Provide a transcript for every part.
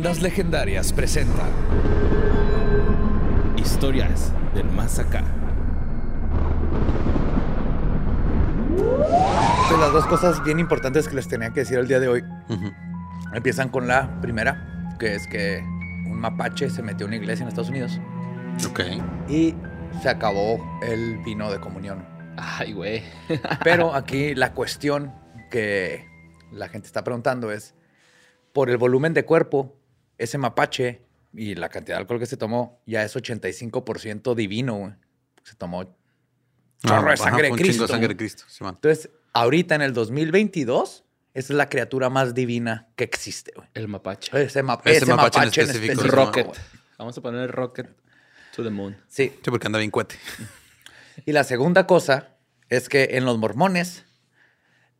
Leyendas Legendarias presenta Historias del Más Acá. Las dos cosas bien importantes que les tenía que decir el día de hoy empiezan con la primera, que es que un mapache se metió a una iglesia en Estados Unidos Ok. y se acabó el vino de comunión. Ay, güey. Pero aquí la cuestión que la gente está preguntando es, por el volumen de cuerpo, ese mapache y la cantidad de alcohol que se tomó ya es 85% divino. güey. Se tomó chorro de Ajá, sangre de fue un Cristo. de sangre de. Cristo. Entonces, ahorita en el 2022, esa es la criatura más divina que existe. güey. El mapache. Ese, ma- Ese ese mapache mapache, en en específico. Rocket. Vamos a poner el Rocket to the moon. Sí. Sí, porque anda bien cuete. Y la segunda cosa es que en los mormones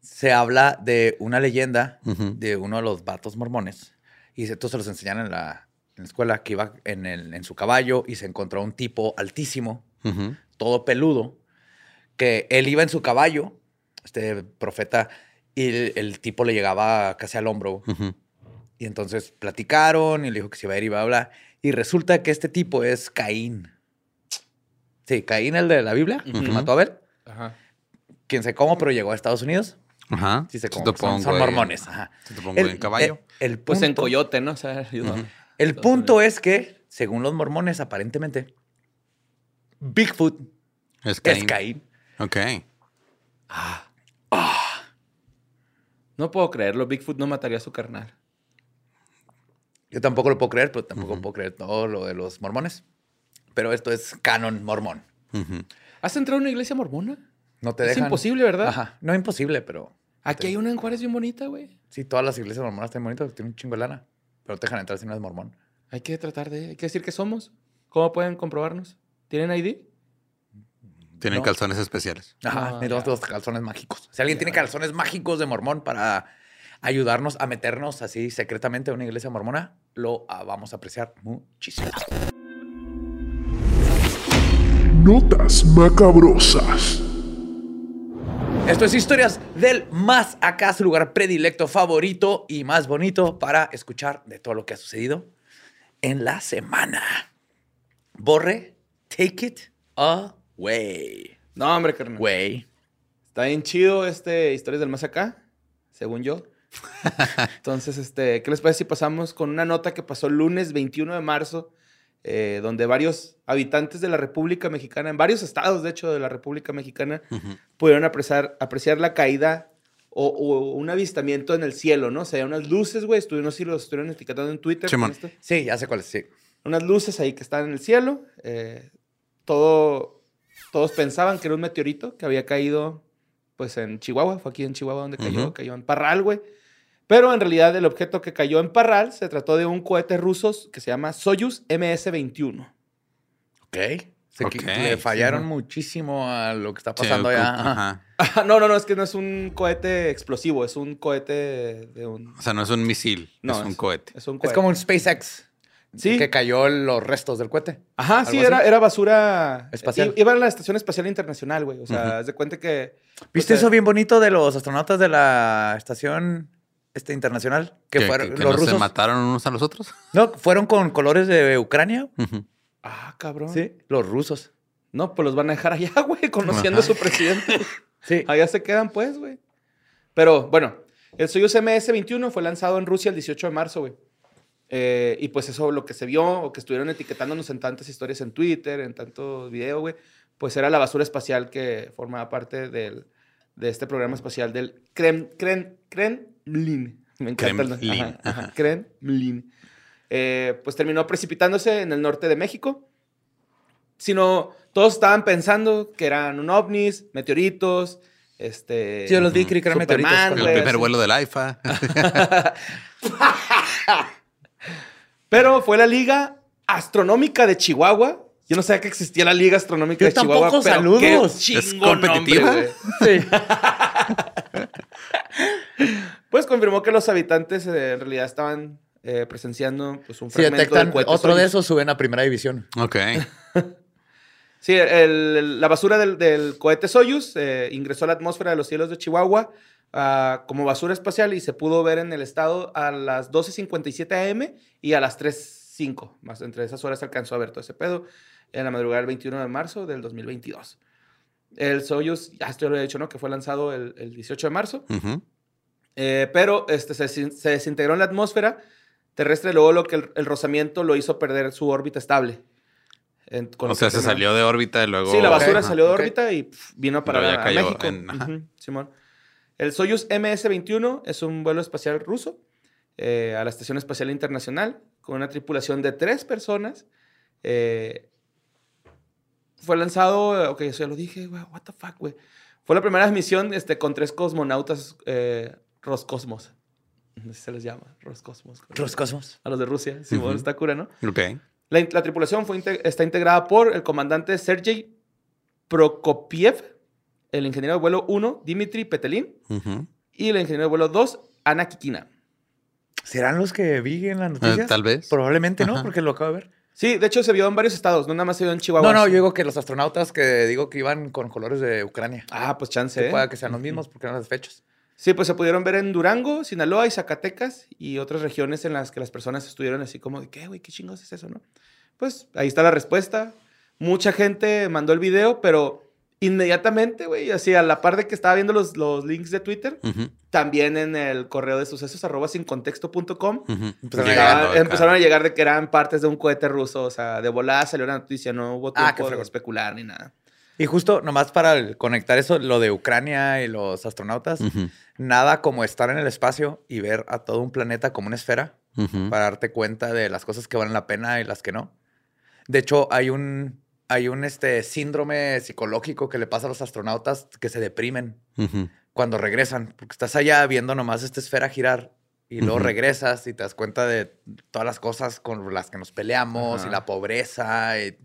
se habla de una leyenda de uno de los vatos mormones. Y estos se los enseñaron en la, en la escuela que iba en, el- en su caballo y se encontró un tipo altísimo, todo peludo, que él iba en su caballo, este profeta, y el, el tipo le llegaba casi al hombro. Y entonces platicaron y le dijo que se iba a ir y iba a hablar. Y resulta que este tipo es Caín. Sí, Caín, el de la Biblia, que Ujú. mató a Abel. Ajá. Quién sé cómo, pero llegó a Estados Unidos. Ajá. Sí Se cómo. te Son, pongo son ahí- mormones. Ajá. Se te pongo en caballo. El, el Pues en Coyote, ¿no? O sea. Ujú. El punto es que, según los mormones, aparentemente, Bigfoot Es es Caín. Caín. Ok. No puedo creerlo. Bigfoot no mataría a su carnal. Yo tampoco lo puedo creer, pero tampoco puedo creer todo lo de los mormones. Pero esto es canon mormón. Ujú. ¿Has entrado a una iglesia mormona? No te Es dejan. imposible, ¿verdad? Ajá. No imposible, pero Aquí hay una en Juárez bien bonita, güey. sí, todas las iglesias mormonas están bonitas, tienen un chingo de lana. Pero no te dejan entrar si no es mormón. Hay que tratar de... Hay que decir que somos. ¿Cómo pueden comprobarnos? ¿Tienen ID? Tienen No. calzones especiales. Ajá, Ah, necesitamos los calzones mágicos. Si alguien tiene calzones mágicos de mormón para ayudarnos a meternos así secretamente a una iglesia mormona, lo ah, vamos a apreciar muchísimo. Notas macabrosas. Esto es Historias del Más Acá, su lugar predilecto, favorito y más bonito para escuchar de todo lo que ha sucedido en la semana. Borre, take it away. No, hombre, carnal. Güey. Está bien chido este Historias del Más Acá, según yo. Entonces, este, ¿qué les parece si pasamos con una nota que pasó el lunes 21 de marzo, eh, donde varios habitantes de la República Mexicana, en varios estados, de hecho, de la República Mexicana, Ujú. pudieron apreciar, apreciar la caída o, o un avistamiento en el cielo, ¿no? O sea, unas luces, güey, estuvieron, no sé si los estuvieron etiquetando en Twitter. esto. Sí, ya sé cuál es, sí. Unas luces ahí que están en el cielo. eh, todo, todos pensaban que era un meteorito que había caído, pues, en Chihuahua. Fue aquí en Chihuahua donde cayó, cayó en Parral, güey. Pero en realidad el objeto que cayó en Parral se trató de un cohete ruso que se llama Soyuz MS-21. Ok. Se Ok, qui- le sí, fallaron ¿no? muchísimo a lo que está Sí, pasando cu- allá. Ajá. no, no, no, es que no es un cohete explosivo, es un cohete de un... O sea, no es un misil, No, es un cohete. Es un Es cohete. como un SpaceX. Sí. Que cayó los restos del cohete. Ajá, sí, ¿Algo era, era basura... Espacial. i- Iba a la Estación Espacial Internacional, güey. O sea, Ujú. haz de cuenta que... ¿Viste o sea, eso bien bonito de los astronautas de la estación este, internacional? Que, Que, fueron que- que los no se rusos. mataron unos a los otros. No, fueron con colores de Ucrania. Ah, cabrón. Sí, los rusos. No, pues los van a dejar allá, güey, conociendo a su presidente. Sí. allá se quedan, pues, güey. Pero, bueno, el Soyuz MS-21 fue lanzado en Rusia el 18 de marzo, güey. Eh, y pues eso, lo que se vio, o que estuvieron etiquetándonos en tantas historias en Twitter, en tantos videos, güey, pues era la basura espacial que formaba parte del, de este programa espacial del Krem, Krem, Kremlin. Me encanta el Kremlin, ajá, ajá, ajá. Kremlin. Eh, pues terminó precipitándose en el norte de México. sino todos estaban pensando que eran un ovnis, meteoritos, este... Sí, yo los vi, creí que eran meteoritos. El primer vuelo del AIFA. Pero fue la Liga Astronómica de Chihuahua. Yo no sabía que existía la Liga Astronómica Yo de Chihuahua. tampoco, pero saludos. qué ¿Es chingón competitiva? nombre. Sí. Pues confirmó que los habitantes eh, en realidad estaban eh, presenciando pues, un Si fragmento detectan del cohete otro de Soyuz. esos, suben a primera división. ok. Sí, el- el- la basura del, del cohete Soyuz eh, ingresó a la atmósfera de los cielos de Chihuahua ah, como basura espacial y se pudo ver en el estado a las 12.57 am y a las 3.05. Más entre esas horas se alcanzó a ver todo ese pedo en la madrugada del 21 de marzo del 2022. El Soyuz, ya esto ya lo he dicho, ¿no? Que fue lanzado el, el 18 de marzo. Ujú. Eh, pero este, se, desin- se desintegró en la atmósfera terrestre, luego lo que el, el rozamiento lo hizo perder su órbita estable. En- con O sea, se salió de órbita y luego. Sí, la basura salió de órbita y vino a parar Luego ya a, México. en-. Ujú, Simón. El Soyuz MS-21 es un vuelo espacial ruso eh, a la Estación Espacial Internacional con una tripulación de tres personas. Eh, fue lanzado, ok, eso ya lo dije, güey, what the fuck, güey. Fue la primera misión este, con tres cosmonautas eh, Roscosmos. Así se les llama, Roscosmos. Los cosmos. A los de Rusia, Simón, Ujú. está cura, ¿no? Ok. La, la tripulación fue está integrada por el comandante Sergei Prokopiev, el ingeniero de vuelo 1, Dimitri Petelin, y el ingeniero de vuelo 2, Ana Kikina. ¿Serán los que vi en las noticias? Eh, tal vez. Probablemente no, Ajá. porque lo acabo de ver. Sí, de hecho se vio en varios estados, no nada más se vio en Chihuahua. No, no, yo digo que los astronautas que digo que iban con colores de Ucrania. Ah, pues chance. Que ¿eh? pueda que sean los mismos porque eran las fechas. Sí, pues se pudieron ver en Durango, Sinaloa y Zacatecas y otras regiones en las que las personas estuvieron así como de, ¿qué, güey? ¿Qué chingos es eso, no? Pues ahí está la respuesta. Mucha gente mandó el video, pero inmediatamente, güey, así a la par de que estaba viendo los, los links de Twitter, Ujú. también en el correo de sucesos arroba sincontexto.com Ujú. Empezaron a Llegaba- Llegando acá. empezaron a llegar de que eran partes de un cohete ruso, o sea, de volada salió la noticia, no hubo Ah, tiempo de fregón. especular ni nada. Y justo nomás para conectar eso, lo de Ucrania y los astronautas, Ujú. Nada como estar en el espacio y ver a todo un planeta como una esfera para darte cuenta de las cosas que valen la pena y las que no. De hecho, hay un, hay un este, síndrome psicológico que le pasa a los astronautas que se deprimen cuando regresan, porque estás allá viendo nomás esta esfera girar y luego regresas y te das cuenta de todas las cosas con las que nos peleamos y la pobreza. Y,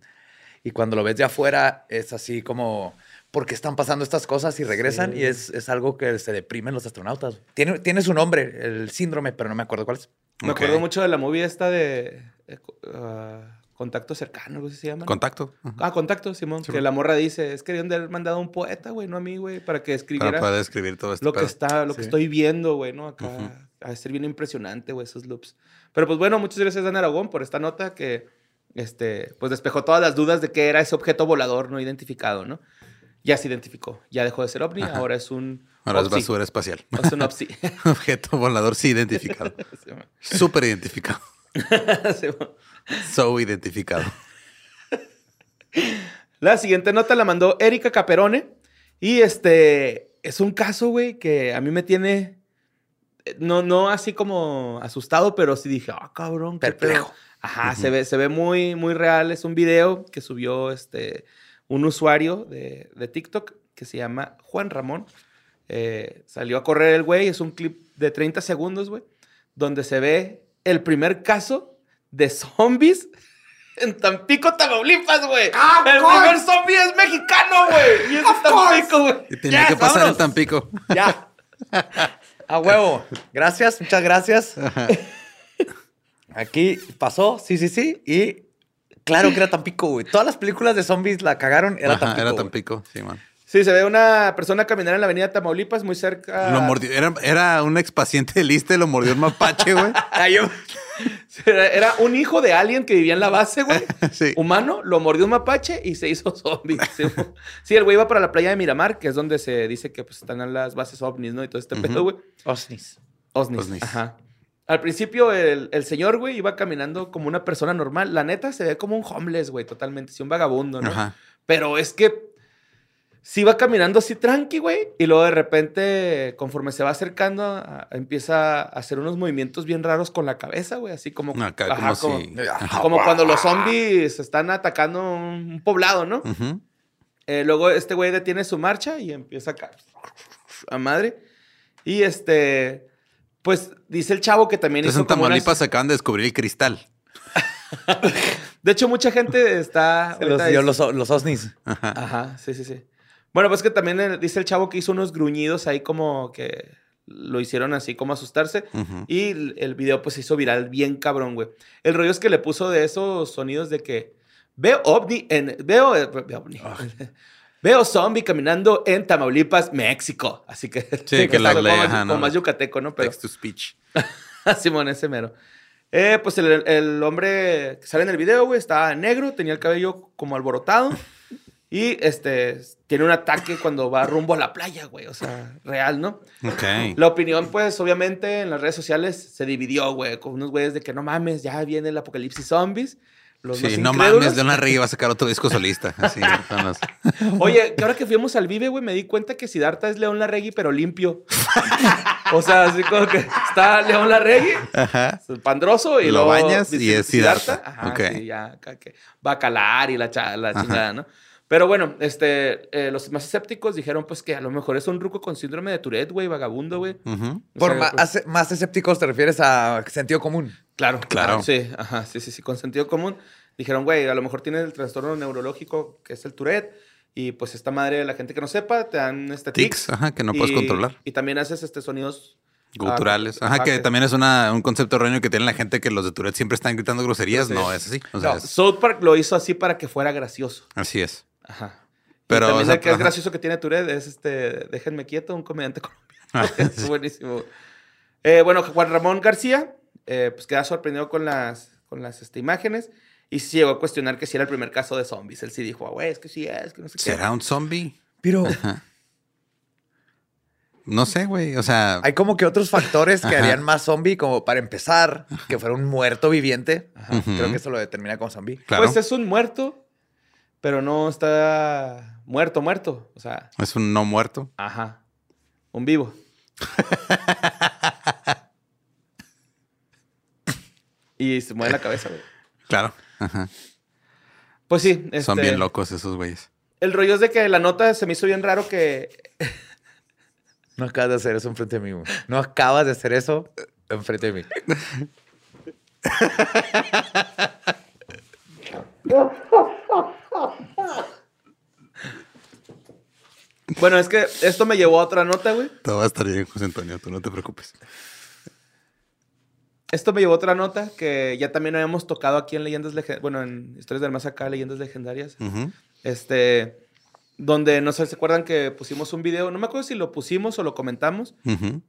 y cuando lo ves de afuera es así como, ¿por qué están pasando estas cosas y regresan? Sí. Y es, es algo que se deprimen los astronautas. Tiene, tiene su nombre, el síndrome, pero no me acuerdo cuál es. Me acuerdo mucho de la movie esta de eh, ah, Contacto Cercano, ¿cómo se llama? Contacto. Ah, Contacto, Simón. Sí, que man. la morra dice, es que debían de haber mandado a un poeta, güey, no a mí, güey, para que escribiera Para poder escribir todo esto. lo que está, lo que estoy viendo, güey, ¿no? Acá Ujú. ha de ser bien impresionante, güey, esos loops. Pero pues bueno, muchas gracias, Dan Aragón, por esta nota que, este, pues despejó todas las dudas de que era ese objeto volador no identificado, ¿no? Ya se identificó, ya dejó de ser ovni, Ajá. ahora es un Ahora es basura espacial. Es un OPSI. Objeto volador sí identificado. Súper identificado. So identificado. La siguiente nota la mandó Erika Caperone. Y este es un caso, güey, que a mí me tiene. eh, No, no así como asustado, pero sí dije, ah, cabrón, qué Perplejo. pedo". Ajá, se, ve, se ve muy, muy real. Es un video que subió este, un usuario de, de TikTok que se llama Juan Ramón. Eh, salió a correr el güey. Es un clip de 30 segundos, güey, donde se ve el primer caso de zombies en Tampico, Tamaulipas, güey. el primer zombie es mexicano, güey. Y es de Tampico, güey. Y tenía que pasar vámonos. en Tampico. Ya. A huevo. Gracias, muchas gracias. Aquí pasó, sí, sí, sí. Y claro que era Tampico, güey. Todas las películas de zombies la cagaron, era Ajá, Tampico. Era güey. Tampico, sí, man. Sí, se ve una persona caminar en la avenida Tamaulipas, muy cerca. Lo mordió. Era, era un expaciente de liste, lo mordió un mapache, güey. Yo- Era, un hijo de alguien que vivía en la base, güey. Sí. Humano, lo mordió un mapache y se hizo zombie. Sí, el güey iba para la playa de Miramar, que es donde se dice que pues, están las bases ovnis, ¿no? Y todo este pedo, güey. Osnis. Osnis. Osnis. Ajá. Al principio, el, el señor, güey, iba caminando como una persona normal. La neta se ve como un homeless, güey, totalmente. Sí, un vagabundo, ¿no? Ajá. Pero es que Sí va caminando así tranqui, güey. Y luego de repente, conforme se va acercando, a- empieza a hacer unos movimientos bien raros con la cabeza, güey. Así como... Acá, ajá, como como, si- como cuando los zombies están atacando un, poblado, ¿no? Eh, luego este güey detiene su marcha y empieza acá a madre. Y este, pues dice el chavo que también Entonces hizo en como unas- Tamaulipas acaban de descubrir el cristal. De hecho, mucha gente está... Se los dio los, los osnis. Ajá, sí, sí, sí. Bueno, pues que también eh, dice el chavo que hizo unos gruñidos ahí como que lo hicieron así como asustarse. Y el, el video pues se hizo viral bien cabrón, güey. El rollo es que le puso de esos sonidos de que veo ovni en... Veo... eh, veo ovni. Veo zombie caminando en Tamaulipas, México. Así que... Sí, que la como, lee, más, ajá, como no. más yucateco, ¿no? Pero... Text to speech. Simón, ese mero. Eh, pues el, el hombre que sale en el video, güey, estaba negro, tenía el cabello como alborotado. Y este, tiene un ataque cuando va rumbo a la playa, güey. O sea, real, ¿no? Ok. La opinión, pues, obviamente, en las redes sociales se dividió, güey, con unos güeyes de que no mames, ya viene el apocalipsis zombies. Los Sí, más no incrédulos. mames, Leona Regui va a sacar otro disco solista. Así, son los- Oye, que ahora que fuimos al Vive, güey, me di cuenta que Siddhartha es León Larregui, pero limpio. o sea, así como que está León Larregui, Ajá. pandroso, y Lo luego bañas y es Siddhartha. Ajá, Ok. sí, ya, que va a calar y la, cha- la chingada, ¿no? Pero bueno, este, eh, los más escépticos dijeron, pues, que a lo mejor es un ruco con síndrome de Tourette, güey, vagabundo, güey. Por sea, ma- pues- más escépticos te refieres a sentido común. Claro, Claro. Sí, ajá, sí, sí, sí, con sentido común. Dijeron, güey, a lo mejor tiene el trastorno neurológico que es el Tourette. Y pues esta madre, la gente que no sepa, te dan este Tics, tics. ajá, que no puedes y- controlar. Y también haces este sonidos Culturales. ah, Ajá, que que- también es una, un concepto erróneo que tiene la gente que los de Tourette siempre están gritando groserías. No, es así. O sea, No, es- South Park lo hizo así para que fuera gracioso. así es. Ajá. Pero, y también o sea, el que es ajá. gracioso que tiene Tourette es este, déjenme quieto, un comediante colombiano. Ah, es buenísimo. Eh, bueno, Juan Ramón García, eh, pues queda sorprendido con las, con las este, imágenes y sí llegó a cuestionar que si era el primer caso de zombies. Él sí dijo, "Ah, güey, es que sí es, que no sé qué. ¿Será un zombie? Pero No sé, güey. O sea, hay como que otros factores que Ajá. harían más zombie, como para empezar, que fuera un muerto viviente. Ujú. Creo que eso lo determina como zombie. claro. Pues es un muerto, pero no está muerto, muerto. O sea, es un no muerto. ajá, un vivo. y se mueve la cabeza, güey. Claro. Ajá. Pues sí. Son este, bien locos esos güeyes. El rollo es de que la nota se me hizo bien raro que No acabas de hacer eso enfrente de mí. güey. No acabas de hacer eso enfrente de mí. Bueno, es que esto me llevó a otra nota, güey. Todo va a estar bien, José Antonio. Tú no te preocupes. Esto me llevó a otra nota que ya también habíamos tocado aquí en Leyendas Legendarias. Bueno, en Historias del Más Acá, Leyendas Legendarias. Este. Donde no sé, ¿se acuerdan que pusimos un video? No me acuerdo si lo pusimos o lo comentamos,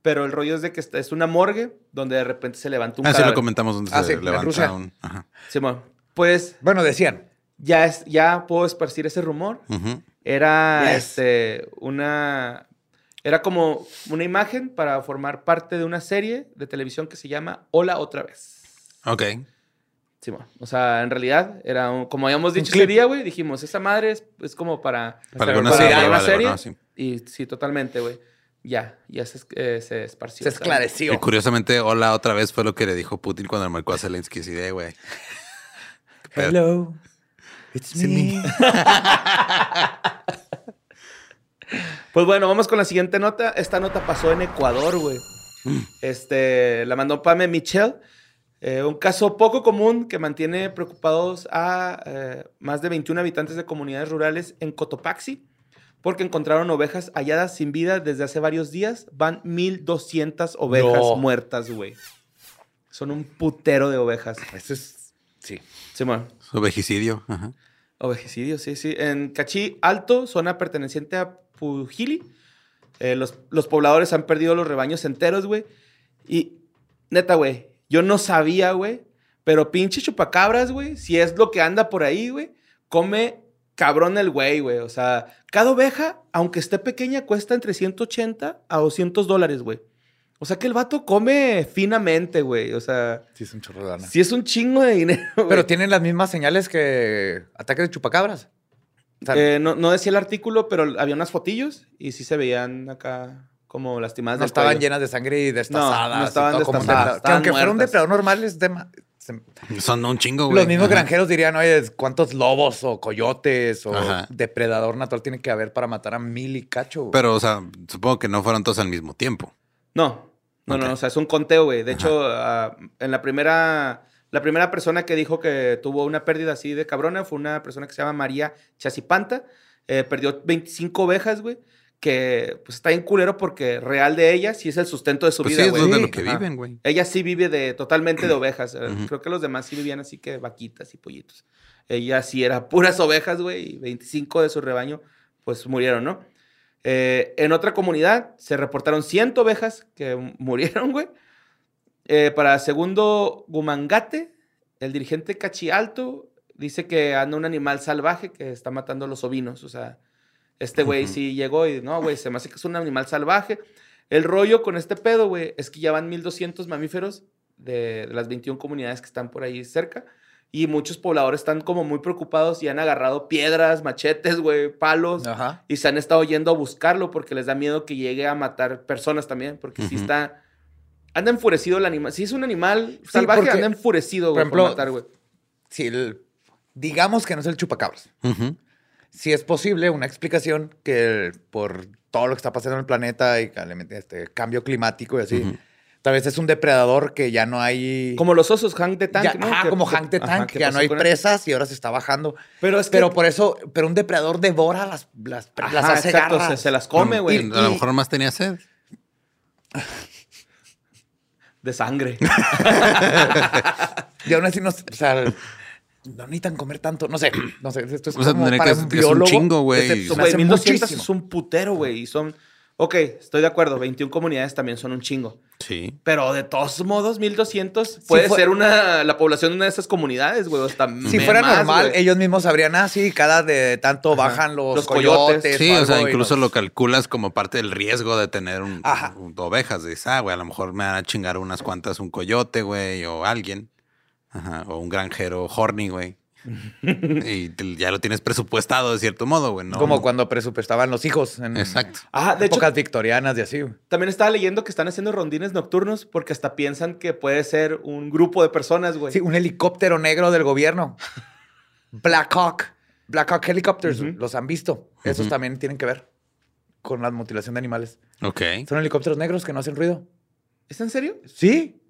pero el rollo es de que es una morgue donde de repente se levanta un Ah, sí, lo comentamos donde Ah, se sí, levanta un. Ajá. Simón, pues Bueno, decían. ya, es, ya puedo esparcir ese rumor. Era Yes. este, una. Era como una imagen para formar parte de una serie de televisión que se llama Hola otra vez. Ok. Simón. O sea, en realidad era un- como habíamos dicho ese día, güey. Dijimos, esa madre es, es como para. Para alguna para serie. una vale, serie. ¿verdad? Sí. Y sí, totalmente, güey. Ya, ya se, eh, se esparció. Se ¿sabes? esclareció. Y curiosamente, hola otra vez fue lo que le dijo Putin cuando le marcó a Zelensky. Güey. Hello. It's me. Pues bueno, vamos con la siguiente nota. Esta nota pasó en Ecuador, güey. Este, la mandó Pame Michelle. Eh, un caso poco común que mantiene preocupados a eh, más de 21 habitantes de comunidades rurales en Cotopaxi porque encontraron ovejas halladas sin vida desde hace varios días. Van 1200 ovejas No. muertas, güey. Son un putero de ovejas. Eso es. Sí. Simón. Su vejicidio. Ajá. Ovejicidio, sí, sí. En Cachí Alto, zona perteneciente a Pujili, eh, los, los pobladores han perdido los rebaños enteros, güey. Y neta, güey, yo no sabía, güey, pero pinche chupacabras, güey, si es lo que anda por ahí, güey, come cabrón el güey, güey. O sea, cada oveja, aunque esté pequeña, cuesta entre 180 a 200 dólares, güey. O sea que el vato come finamente, güey. O sea, Sí, es un chorro de lana. sí es un chingo de dinero, güey. Pero tienen las mismas señales que ataques de chupacabras. O sea, Eh, no, no decía el artículo, pero había unas fotillos y sí se veían acá como lastimadas. no del estaban cuello. llenas de sangre y destazadas. No, no estaban y todo como destazadas, depredador. Que estaban aunque fuera un muertas. depredador normal, es de- se- Son un chingo, güey. los mismos Ajá. granjeros dirían, oye, ¿cuántos lobos o coyotes o Ajá. depredador natural tiene que haber para matar a mil y cacho? güey? Pero, o sea, supongo que no fueron todos al mismo tiempo. No, no, Ok. no, o sea, es un conteo, güey. De hecho, ah, en la primera, la primera persona que dijo que tuvo una pérdida así de cabrona fue una persona que se llama María Chasipanta. Eh, perdió 25 ovejas, güey. Que pues está bien culero porque real de ella sí es el sustento de su Pues vida, sí, es güey. de lo Sí. que Ajá. viven, güey. Ella sí vive de totalmente de ovejas. Eh. Creo que los demás sí vivían así que vaquitas y pollitos. Ella sí era puras ovejas, güey, y 25 de su rebaño pues murieron, ¿no? Eh, en otra comunidad se reportaron 100 ovejas que murieron, güey. Eh, para segundo Gumangate, el dirigente Cachialto dice que anda un animal salvaje que está matando a los ovinos. O sea, este güey Ujú. sí llegó y no, güey, se me hace que es un animal salvaje. El rollo con este pedo, güey, es que ya van 1200 mamíferos de, de las 21 comunidades que están por ahí cerca. Y muchos pobladores están como muy preocupados y han agarrado piedras, machetes, güey, palos. Ajá. Y se han estado yendo a buscarlo porque les da miedo que llegue a matar personas también. Porque si Ujú. está. Anda enfurecido el animal. Si es un animal salvaje, porque, anda enfurecido, por güey, por, ejemplo, matar, güey. Si el- digamos que no es el chupacabras. Si es posible una explicación que por todo lo que está pasando en el planeta y este cambio climático y así, tal vez es un depredador que ya no hay... Como los osos, Hank de Tank, ya- ¿no? ajá, Que- como que- Hank the ajá, Tank, que ya no hay presas y ahora se está bajando. Pero es que. Pero por eso, pero un depredador devora las, las, Ajá, las hace exacto, se, garras. se las come, Y güey. a lo mejor más tenía sed. De sangre. Y aún así no, o sea, no necesitan comer tanto. No sé, no sé. Esto es O sea, como tendría para que- un es un biólogo. chingo, güey. Este, se me Güey, hace 1200 muchísimo. es un putero, güey. Y son. Ok, estoy de acuerdo. 21 comunidades también son un chingo. Sí. Pero de todos modos, 1200 puede ser una, la población de una de esas comunidades, güey. Hasta Si fuera más, normal, ellos mismos sabrían, ah, sí, cada de tanto bajan los, Los coyotes. coyotes. Sí, o o sea, incluso los- lo calculas como parte del riesgo de tener un, un- ovejas. Dices, ah, güey, a lo mejor me van a chingar unas cuantas un coyote, güey, o alguien. Ajá, o un granjero horny, güey. y te- ya lo tienes presupuestado de cierto modo, güey, ¿no? Como cuando presupuestaban los hijos en Exacto. Ah, de hecho, épocas victorianas y así. güey. también estaba leyendo que están haciendo rondines nocturnos porque hasta piensan que puede ser un grupo de personas, güey. Sí, un helicóptero negro del gobierno. Black Hawk. Black Hawk Helicopters, los han visto. Esos también tienen que ver con la mutilación de animales. Ok. Son helicópteros negros que no hacen ruido. ¿Es en serio? Sí.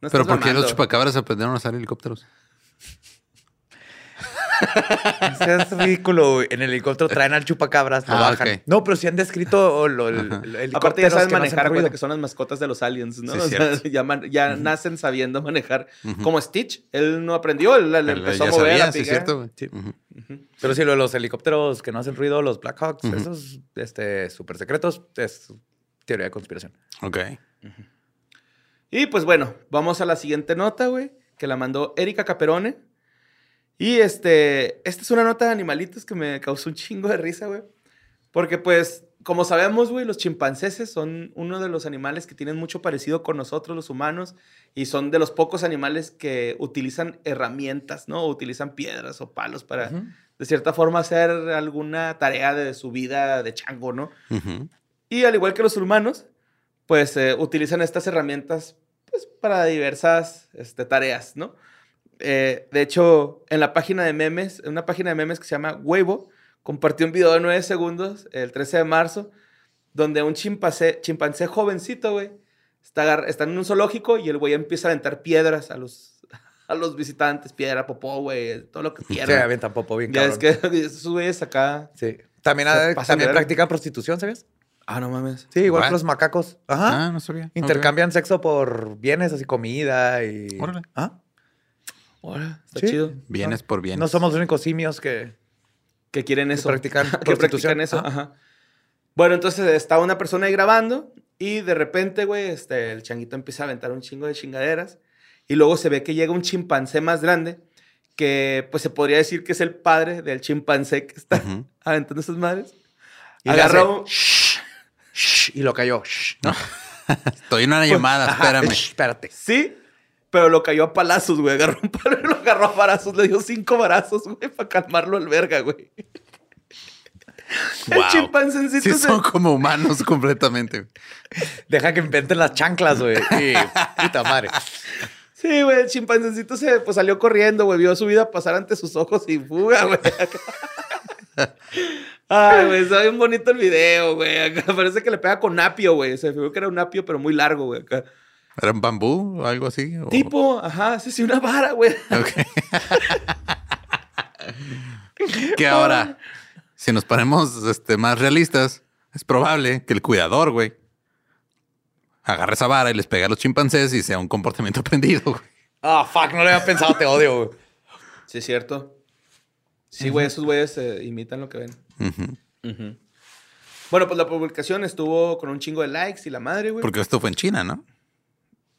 No Pero ¿por qué los chupacabras aprendieron a usar helicópteros? Es ridículo. güey. En el helicóptero traen al chupacabras, lo Ah, bajan. No, pero sí han descrito lo, el, el- Aparte ya saben no manejar, ruido. que son las mascotas de los aliens, ¿no? Sí, O sea, cierto. ya man- ya nacen sabiendo manejar. Como Stitch, él no aprendió, él, él empezó ya a mover, sabía, a sí, cierto, güey. Sí. Ujú. Pero sí, lo de los helicópteros que no hacen ruido, los Black Hawks, Ujú. esos este, súper secretos, es teoría de conspiración. Ok. Y pues bueno, vamos a la siguiente nota, güey, que la mandó Erika Caperone. Y este, esta es una nota de animalitos que me causó un chingo de risa, güey. Porque pues, como sabemos, güey, los chimpancéses son uno de los animales que tienen mucho parecido con nosotros, los humanos, y son de los pocos animales que utilizan herramientas, ¿no? O utilizan piedras o palos para, de cierta forma, hacer alguna tarea de su vida de chango, ¿no? Y al igual que los humanos, pues eh, utilizan estas herramientas pues, para diversas este, tareas, ¿no? Eh, de hecho, en la página de memes, en una página de memes que se llama Huevo, compartió un video de 9 segundos el 13 de marzo, donde un chimpancé, chimpancé jovencito, güey, está, está en un zoológico y el güey empieza a aventar piedras a los, a los visitantes, piedra, popó, güey, todo lo que Sí, quieran. avientan popo bien ya es cabrón. que esos güeyes acá... Sí. También, Se también practican prostitución, ¿sabes? Ah, no mames. Sí, igual What? que los macacos. Ajá. Ah, no sabía. Intercambian sexo por bienes, así comida y. Órale. ¿Ah? Ahora, está Sí. chido. Ok. Bienes por bienes. No somos los únicos simios que. que quieren eso. practican que practican eso. Ah. Ajá. Bueno, entonces está una persona ahí grabando y de repente, güey, este, el changuito empieza a aventar un chingo de chingaderas y luego se ve que llega un chimpancé más grande que, pues, se podría decir que es el padre del chimpancé que está Ujú. aventando esas madres. Y hace, un... Shh, y lo cayó. Shh, ¿no? Estoy en una llamada, Ajá, espérame. shh, espérate. Sí, pero lo cayó a palazos, güey. Agarró un palo y lo agarró a barazos. Le dio cinco barazos, güey, para calmarlo al verga, güey. El Wow. chimpancéncito Sí, se- son como humanos completamente. Deja que inventen las chanclas, güey. Y puta madre. Sí, güey, el chimpancéncito se pues, salió corriendo, güey. Vio su vida pasar ante sus ojos y fuga, güey. Ay, güey, está bien bonito el video, güey. Parece que le pega con apio, güey. Se me figuró que era un apio, pero muy largo, güey. Acá. ¿Era un bambú o algo así? ¿O- Tipo, ajá, sí, sí, una vara, güey. Ok. que ahora, si nos ponemos este, más realistas, es probable que el cuidador, güey, agarre esa vara y les pegue a los chimpancés y sea un comportamiento aprendido, güey. Ah, fuck, no lo había pensado, te odio, güey. Sí, es cierto. Sí, güey, esos güeyes eh, imitan lo que ven. Ujú. Bueno, pues la publicación estuvo con un chingo de likes y la madre, güey. Porque esto fue en China, ¿no?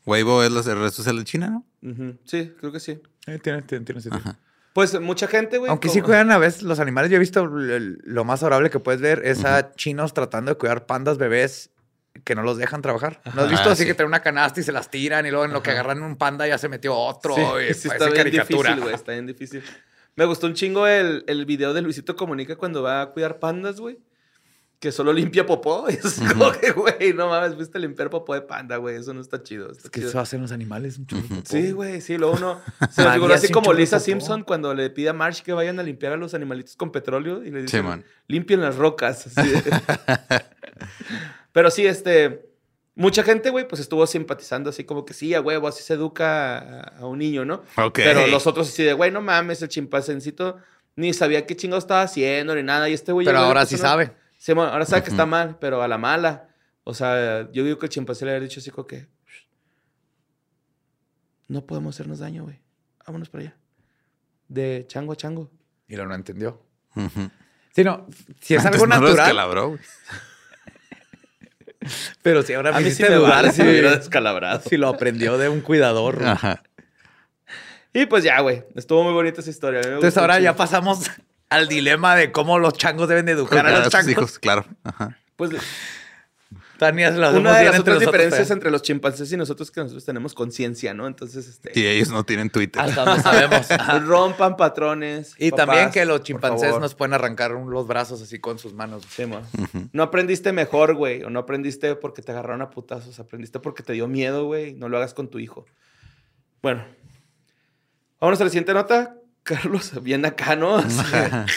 Weibo es la red social de China, ¿no? Ujú, Sí, creo que sí. Eh, tiene, tiene, tiene sentido. Pues mucha gente, güey. Aunque como- sí cuidan a veces los animales, yo he visto lo más adorable que puedes ver es a chinos tratando de cuidar pandas bebés que no los dejan trabajar. ¿No has visto Ah, así sí. que traen una canasta y se las tiran y luego en lo que agarran un panda ya se metió otro? Sí, y sí, está bien caricatura. difícil, güey. Está bien difícil. Me gustó un chingo el, el video de Luisito Comunica cuando va a cuidar pandas, güey. Que solo limpia popó. Y es como que, güey, no mames, fuiste a limpiar popó de panda, güey. Eso no está chido. está Es que chido. eso hacen los animales. Un popó. Sí, güey, sí. Luego uno se me figuró así como Lisa popó. Simpson cuando le pide a Marge que vayan a limpiar a los animalitos con petróleo y le dice, Simón. limpien las rocas. así Pero sí, este, mucha gente, güey, pues estuvo simpatizando así como que sí, a huevo, así se educa a, a un niño, ¿no? Pero los otros así de, güey, no mames, el chimpancéncito ni sabía qué chingo estaba haciendo ni nada. Y este güey... Pero ahora sí persona- sabe. Sí, bueno, ahora sabe que está mal, pero a la mala. O sea, yo digo que el chimpancé le había dicho así como que... No podemos hacernos daño, güey. Vámonos para allá. De chango a chango. Y lo no entendió. Ujú. Sí, no. Si es Antes algo no lo natural, descalabró, güey. pero si ahora A me mí sí me dudar vale si, si hubiera descalabrado. si lo aprendió de un cuidador. Ajá. Y pues ya, güey. Estuvo muy bonita esa historia. Entonces ahora ya pasamos al dilema de cómo los changos deben de educar a los changos. hijos, claro. Ajá. Pues Tania se lo hacemos una de las entre otras diferencias pero entre los chimpancés y nosotros es que nosotros tenemos conciencia, ¿no? Entonces, este... Y ellos no tienen Twitter. Hasta donde sabemos. Rompan patrones. Y papás, también que los chimpancés nos pueden arrancar los brazos así con sus manos. Sí. No aprendiste mejor, güey. O no aprendiste porque te agarraron a putazos. Aprendiste porque te dio miedo, güey. No lo hagas con tu hijo. Bueno. Vámonos a la siguiente nota. Carlos, bien acá, ¿no? Así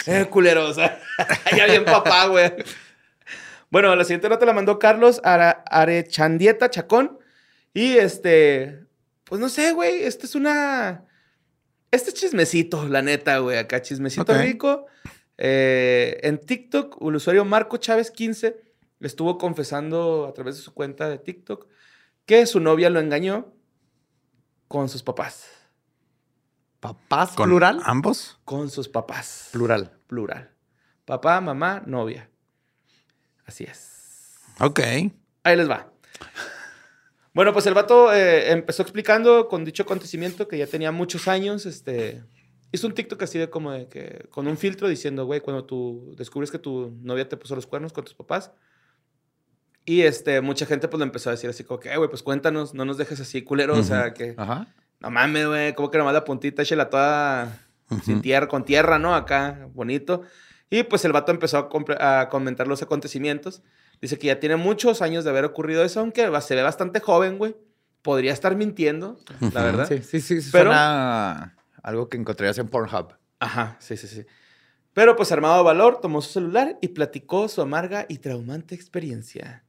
de, eh, culero, o sea, ya bien papá, güey. Bueno, la siguiente nota la mandó Carlos Ara- Arechandieta Chacón. Y este, pues no sé, güey. Este es una. Este es chismecito, la neta, güey. Acá chismecito rico. Eh, en TikTok, el usuario Marco Chávez 15 le estuvo confesando a través de su cuenta de TikTok que su novia lo engañó con sus papás. ¿Papás ¿Con plural? ambos? Con sus papás. Plural. Plural. Papá, mamá, novia. Así es. Ok. Ahí les va. Bueno, pues el vato eh, empezó explicando con dicho acontecimiento que ya tenía muchos años, este... Hizo un TikTok así de como de que... Con un filtro diciendo, güey, cuando tú descubres que tu novia te puso los cuernos con tus papás. Y este, mucha gente pues le empezó a decir así como que, "Eh, güey, pues cuéntanos, no nos dejes así, culero. O sea, que... Ajá. No mames, güey, como que nomás la puntita, échela toda sin tierra, con tierra, ¿no? Acá, bonito. Y pues el vato empezó a, comentar los acontecimientos. Dice que ya tiene muchos años de haber ocurrido eso, aunque se ve bastante joven, güey. Podría estar mintiendo, la verdad. Sí, sí, sí. Pero- Suena algo que encontrarías en Pornhub. Ajá, sí, sí, sí. Pero pues armado de valor, tomó su celular y platicó su amarga y traumante experiencia.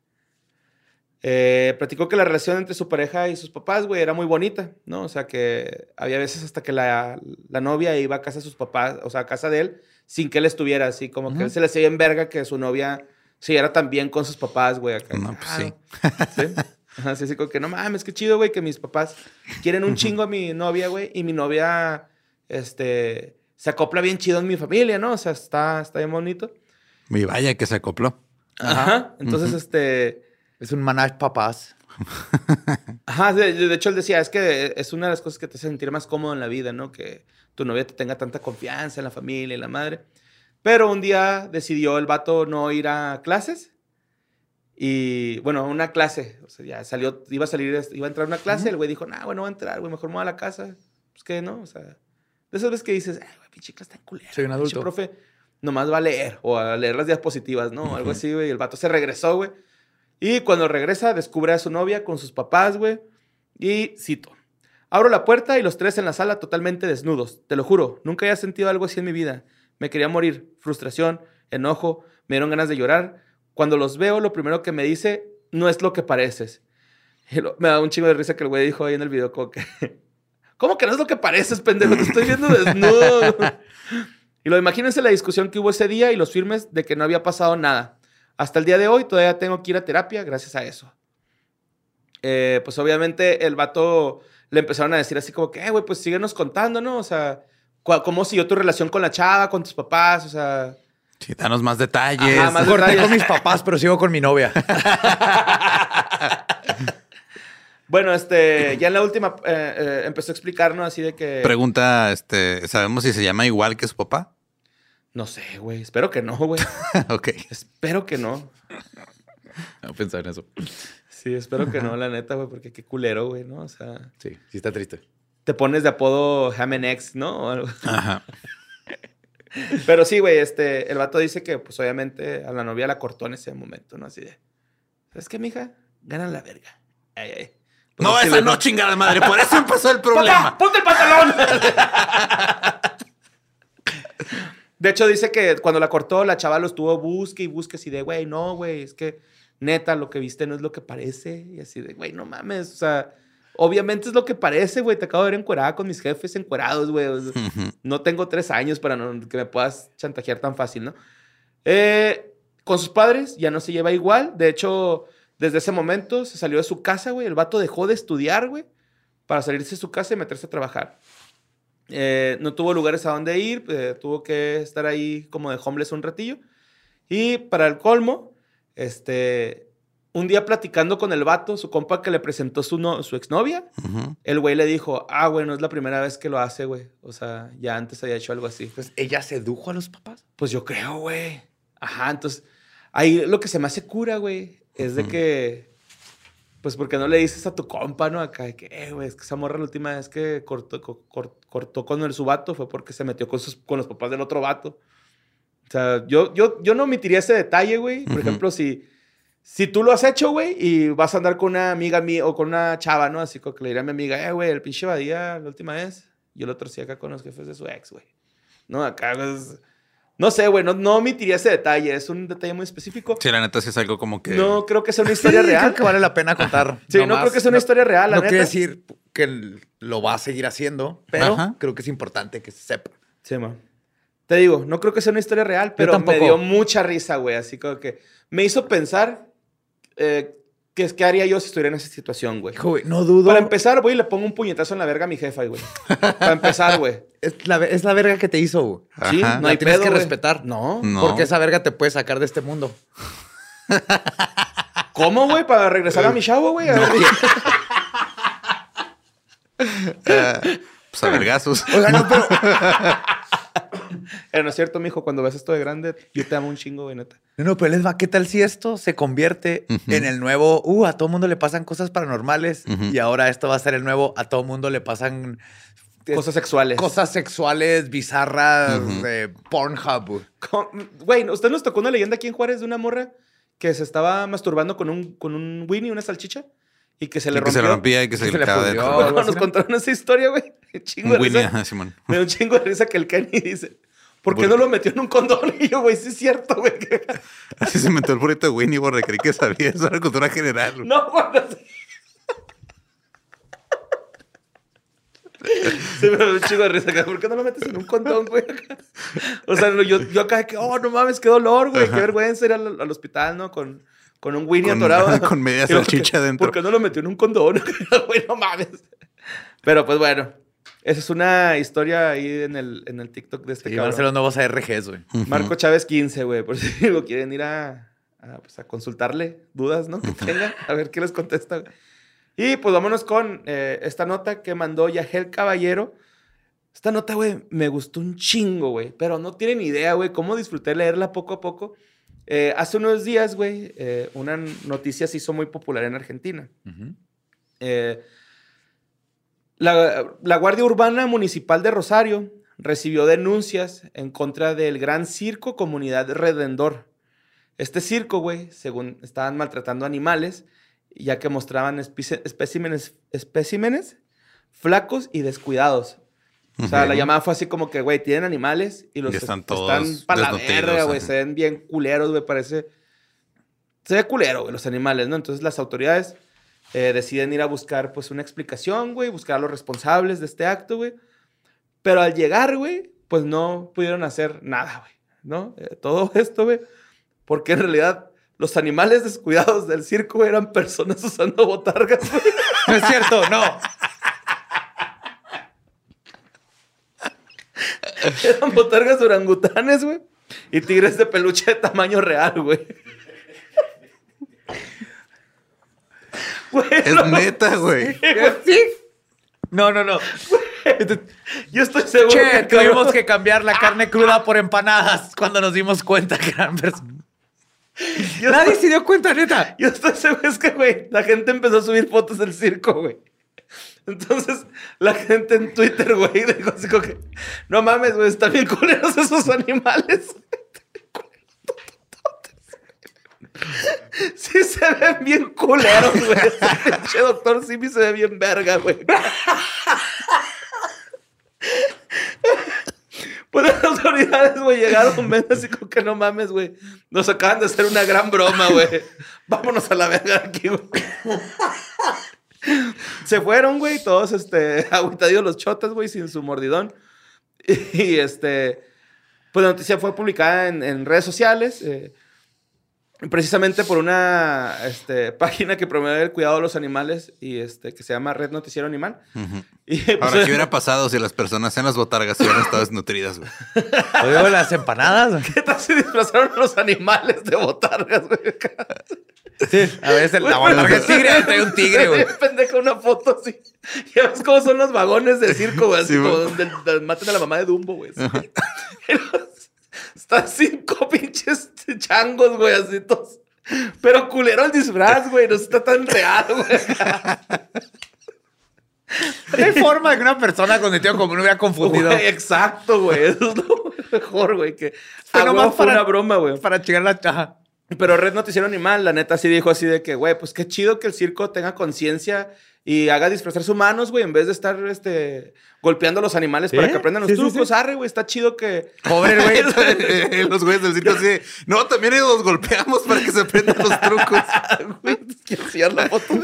Eh, platicó que la relación entre su pareja y sus papás, güey, era muy bonita, ¿no? O sea, que había veces hasta que la, la novia iba a casa de sus papás, o sea, a casa de él, sin que él estuviera así, como que él se le hacía en verga que su novia se llevara tan bien con sus papás, güey. acá. No, pues sí. ¿Sí? Ajá, sí, sí, como que no mames, qué chido, güey, que mis papás quieren un chingo a mi novia, güey, y mi novia, este, se acopla bien chido en mi familia, ¿no? O sea, está, está bien bonito. Y vaya que se acopló. Ajá. Entonces, este, Es un manage papás. ajá, de, de hecho él decía, es que es una de las cosas que te hace sentir más cómodo en la vida, ¿no? Que tu novia te tenga tanta confianza en la familia y la madre. Pero un día decidió el vato no ir a clases. Y bueno, una clase, o sea, ya salió, iba a salir, iba a entrar a una clase, el güey dijo, nah, bueno, voy a entrar, güey, mejor me voy a la casa. Pues que no, o sea, de esas veces que dices, ay, güey, pinche clase tan culera. Soy un pinche adulto. profe, nomás va a leer o a leer las diapositivas, ¿no? Algo así, güey. Y el vato se regresó, güey. Y cuando regresa, descubre a su novia con sus papás, güey. Y cito. Abro la puerta y los tres en la sala totalmente desnudos. Te lo juro, nunca había sentido algo así en mi vida. Me quería morir. Frustración, enojo, me dieron ganas de llorar. Cuando los veo, lo primero que me dice, no es lo que pareces. Y lo- me da un chingo de risa que el güey dijo ahí en el video, como que... ¿Cómo que no es lo que pareces, pendejo? Te estoy viendo desnudo. y lo imagínense la discusión que hubo ese día y los firmes de que no había pasado nada. Hasta el día de hoy todavía tengo que ir a terapia gracias a eso. Eh, pues obviamente el vato le empezaron a decir así como que, "Eh, güey, pues síguenos contando, ¿no? O sea, ¿cómo siguió tu relación con la chava, con tus papás? O sea, Sí, danos más detalles. Ajá, más Corté detalles. con mis papás, pero sigo con mi novia. bueno, este, ya en la última eh, eh, empezó a explicarnos así de que... Pregunta, este, ¿sabemos si se llama igual que su papá? No sé, güey, espero que no, güey. ok. espero que no. No pensaba en eso. Sí, espero que no, la neta, güey, porque qué culero, güey, ¿no? O sea, Sí, sí está triste. te pones de apodo X, ¿no? O algo. Ajá. Pero sí, güey, este, el vato dice que, pues, obviamente, a la novia la cortó en ese momento, ¿no? Así de, ¿sabes qué, mija? Ganan la verga. Ay, ay. Pues No, es que, esa no, chingada madre. Por eso empezó el ¡Papá, problema. ponte el pantalón! De hecho, dice que cuando la cortó, la chava lo estuvo busque y busque así de, güey, no, güey, es que neta, lo que viste no es lo que parece. Y así de, güey, no mames, o sea, obviamente es lo que parece, güey. Te acabo de ver encuerada con mis jefes encuerados, güey. o sea, Ujú. no tengo tres años para no- que me puedas chantajear tan fácil, ¿no? Eh, con sus padres ya no se lleva igual. De hecho, desde ese momento se salió de su casa, güey. El vato dejó de estudiar, güey, para salirse de su casa y meterse a trabajar. Eh, no tuvo lugares a donde ir, eh, tuvo que estar ahí como de homeless un ratillo. Y para el colmo, este, un día platicando con el vato, su compa que le presentó su, no- su exnovia, el güey le dijo, ah, güey, no es la primera vez que lo hace, güey. O sea, ya antes había hecho algo así. Pues ella sedujo a los papás. Pues yo creo, güey. Ajá, entonces, ahí lo que se me hace cura, güey, es de que, pues, porque no le dices a tu compa, ¿no? Acá, de que, eh, güey, es que esa morra la última vez que cortó, co- cor- cortó con el, su vato fue porque se metió con, sus, con los papás del otro vato. O sea, yo, yo, yo no omitiría ese detalle, güey. Por Ujú. ejemplo, si, si tú lo has hecho, güey, y vas a andar con una amiga mía o con una chava, ¿no? Así que le diré a mi amiga, eh, güey, el pinche Badía la última vez, yo lo torcí acá con los jefes de su ex, güey. No, acá, pues, no sé, güey, no, no omitiría ese detalle. Es un detalle muy específico. Sí, la neta sí es algo como que. No creo que sea una historia Sí, real. Creo que vale la pena contar. Sí, no creo que sea una historia real, la No neta. quiere decir que lo va a seguir haciendo, pero Ajá. creo que es importante que se sepa. Sí, ma. Te digo, no creo que sea una historia real, pero me dio mucha risa, güey. Así como que me hizo pensar eh, qué es qué haría yo si estuviera en esa situación, güey. No dudo. Para empezar, güey, le pongo un puñetazo en la verga a mi jefa, güey. Para empezar, güey. Es, la, es la verga que te hizo, güey. Sí, Ajá. no hay La tienes pedo, que güey. respetar. No. No. Porque esa verga te puede sacar de este mundo. ¿Cómo, güey? Para regresar a mi chavo, güey. A ver, Pues a vergazos. Oiga, no, pero. Eh, no es cierto, mijo. Cuando ves esto de grande, yo te amo un chingo, güey, neta. No, no, pero les va. ¿Qué tal si esto se convierte en el nuevo. Uh, a todo mundo le pasan cosas paranormales. Y ahora esto va a ser el nuevo. A todo mundo le pasan. Eh, Cosas sexuales. Cosas sexuales bizarras de Pornhub. güey. Con- Güey, ¿usted nos tocó una leyenda aquí en Juárez de una morra que se estaba masturbando con un, con un Winnie, una salchicha? Y que se le Y que rompió. se le rompía y que se, se le acaba de. Bueno, nos ¿no? contaron esa historia, güey. Un Chingo de Winnie, risa. ajá, Simón. Me da un chingo de risa que el Kenny dice, ¿por qué no lo metió en un condón? Y yo, güey, sí es cierto, güey. Así se inventó el burrito de Winnie, borre. Creí que sabía. Eso era cultura general. güey. No, güey. no Sí, me da un chingo de risa. acá, ¿Por qué no lo metes en un condón, güey? O sea, yo, yo acá que, oh, no mames, qué dolor, güey. Qué vergüenza ir al, al hospital, ¿no? Con, con un Winnie Con- atorado. con media salchicha ¿por qué- dentro. ¿Por qué no lo metió en un condón? Güey, no mames. Pero pues bueno, esa es una historia ahí en el, en el TikTok de este Y van a cabrón. ser los nuevos ARGs, güey. Marco Chávez 15, güey, por si lo quieren ir a, a, pues, a consultarle dudas, ¿no? Que tengan, a ver qué les contesta. güey. Y pues vámonos con eh, esta nota que mandó Yagel Caballero. Esta nota, güey, me gustó un chingo, güey, pero no tienen idea, güey, cómo disfruté leerla poco a poco. Eh, hace unos días, güey, eh, una noticia se hizo muy popular en Argentina. Eh, la, la Guardia Urbana Municipal de Rosario recibió denuncias en contra del Gran Circo Comunidad Redendor. Este circo, güey, según estaban maltratando animales, ya que mostraban espe- especímenes, especímenes flacos y descuidados. O sea, la Ujú. llamada fue así como que, güey, tienen animales y los Y están est- todos están para la verga, güey. Se ven bien culeros, güey. Parece. Se ve culero, güey, los animales, ¿no? Entonces las autoridades eh, deciden ir a buscar, pues, una explicación, güey, buscar a los responsables de este acto, güey. Pero al llegar, güey, pues no pudieron hacer nada, güey, ¿no? Eh, todo esto, güey, porque en realidad los animales descuidados del circo eran personas usando botargas, güey. No es cierto, no. Eran botargas orangutanes, güey. Y tigres de peluche de tamaño real, güey. Güey, Es no, neta, güey. ¿Sí? No, no, no. yo estoy seguro Che, que tuvimos que cambiar la carne cruda por empanadas cuando nos dimos cuenta que eran personas. Yo Nadie estoy- se dio cuenta, neta. Yo estoy seguro, es que, güey, la gente empezó a subir fotos del circo, güey. Entonces, la gente en Twitter, güey, dijo así como que, no mames, güey, están bien culeros esos animales. Sí se ven bien culeros, güey. Pinche doctor Simi se ve bien verga, güey. Pues las autoridades, güey, llegaron, ven así como que no mames, güey. Nos acaban de hacer una gran broma, güey. Vámonos a la verga aquí, güey. Se fueron, güey, todos, este, agüitadillos los chotas, güey, sin su mordidón. Y, este, pues la noticia fue publicada en, en redes sociales, eh, precisamente por una este, página que promueve el cuidado de los animales y este, que se llama Red Noticiero Animal. Y, pues, Ahora, ¿qué hubiera pasado si las personas en las botargas hubieran estado desnutridas, güey? Oigo las empanadas. ¿Qué tal si disfrazaron a los animales de botargas, güey? Sí, a veces la botarga es tigre, ahí trae un tigre, güey. Pendejo, una foto así. Ya ves cómo son los vagones de circo, güey. Así Sí, como donde, donde matan a la mamá de Dumbo, güey. así. Están cinco pinches changos, güey, así todos. Pero culero el disfraz, güey. No está tan real, güey. No hay forma de que una persona con sentido común hubiera confundido. Güey, exacto, güey. Eso es lo mejor, güey. Que huevo fue para- una broma, güey. Para chingar la chaja. Pero Red Noticiero Animal, la neta, sí dijo así de que, güey, pues qué chido que el circo tenga conciencia y haga disfrazarse humanos, güey, en vez de estar este, golpeando a los animales para que aprendan los Sí, trucos. sí. Arre, güey, está chido que. Pobre güey. los güeyes del sitio así, de, no, también ellos los golpeamos para que se aprendan los trucos. Güey, enseñar la foto.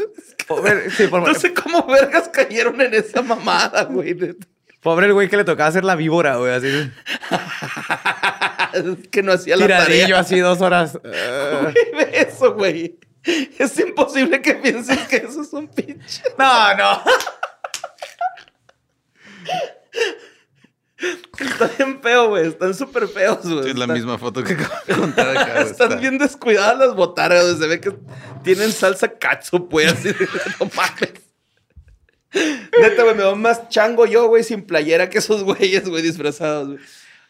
Pobre, sí, por- No sé cómo vergas cayeron en esa mamada, güey. pobre el güey que le tocaba hacer la víbora, güey. Así. que no hacía la Tiradillo tarea. así dos horas. Eh, Güey, eso, güey. Es imposible que pienses que eso es un pinche. no, no. Está bien feo, güey. Están súper feos, güey. Es la Están- misma foto que acabo de contar acá. güey. Están Está- bien descuidadas las botargas. güey. Se ve que tienen salsa catsup, güey. Así de, no mames. Neta, güey, me va más chango yo, güey, sin playera que esos güeyes, güey, disfrazados, güey.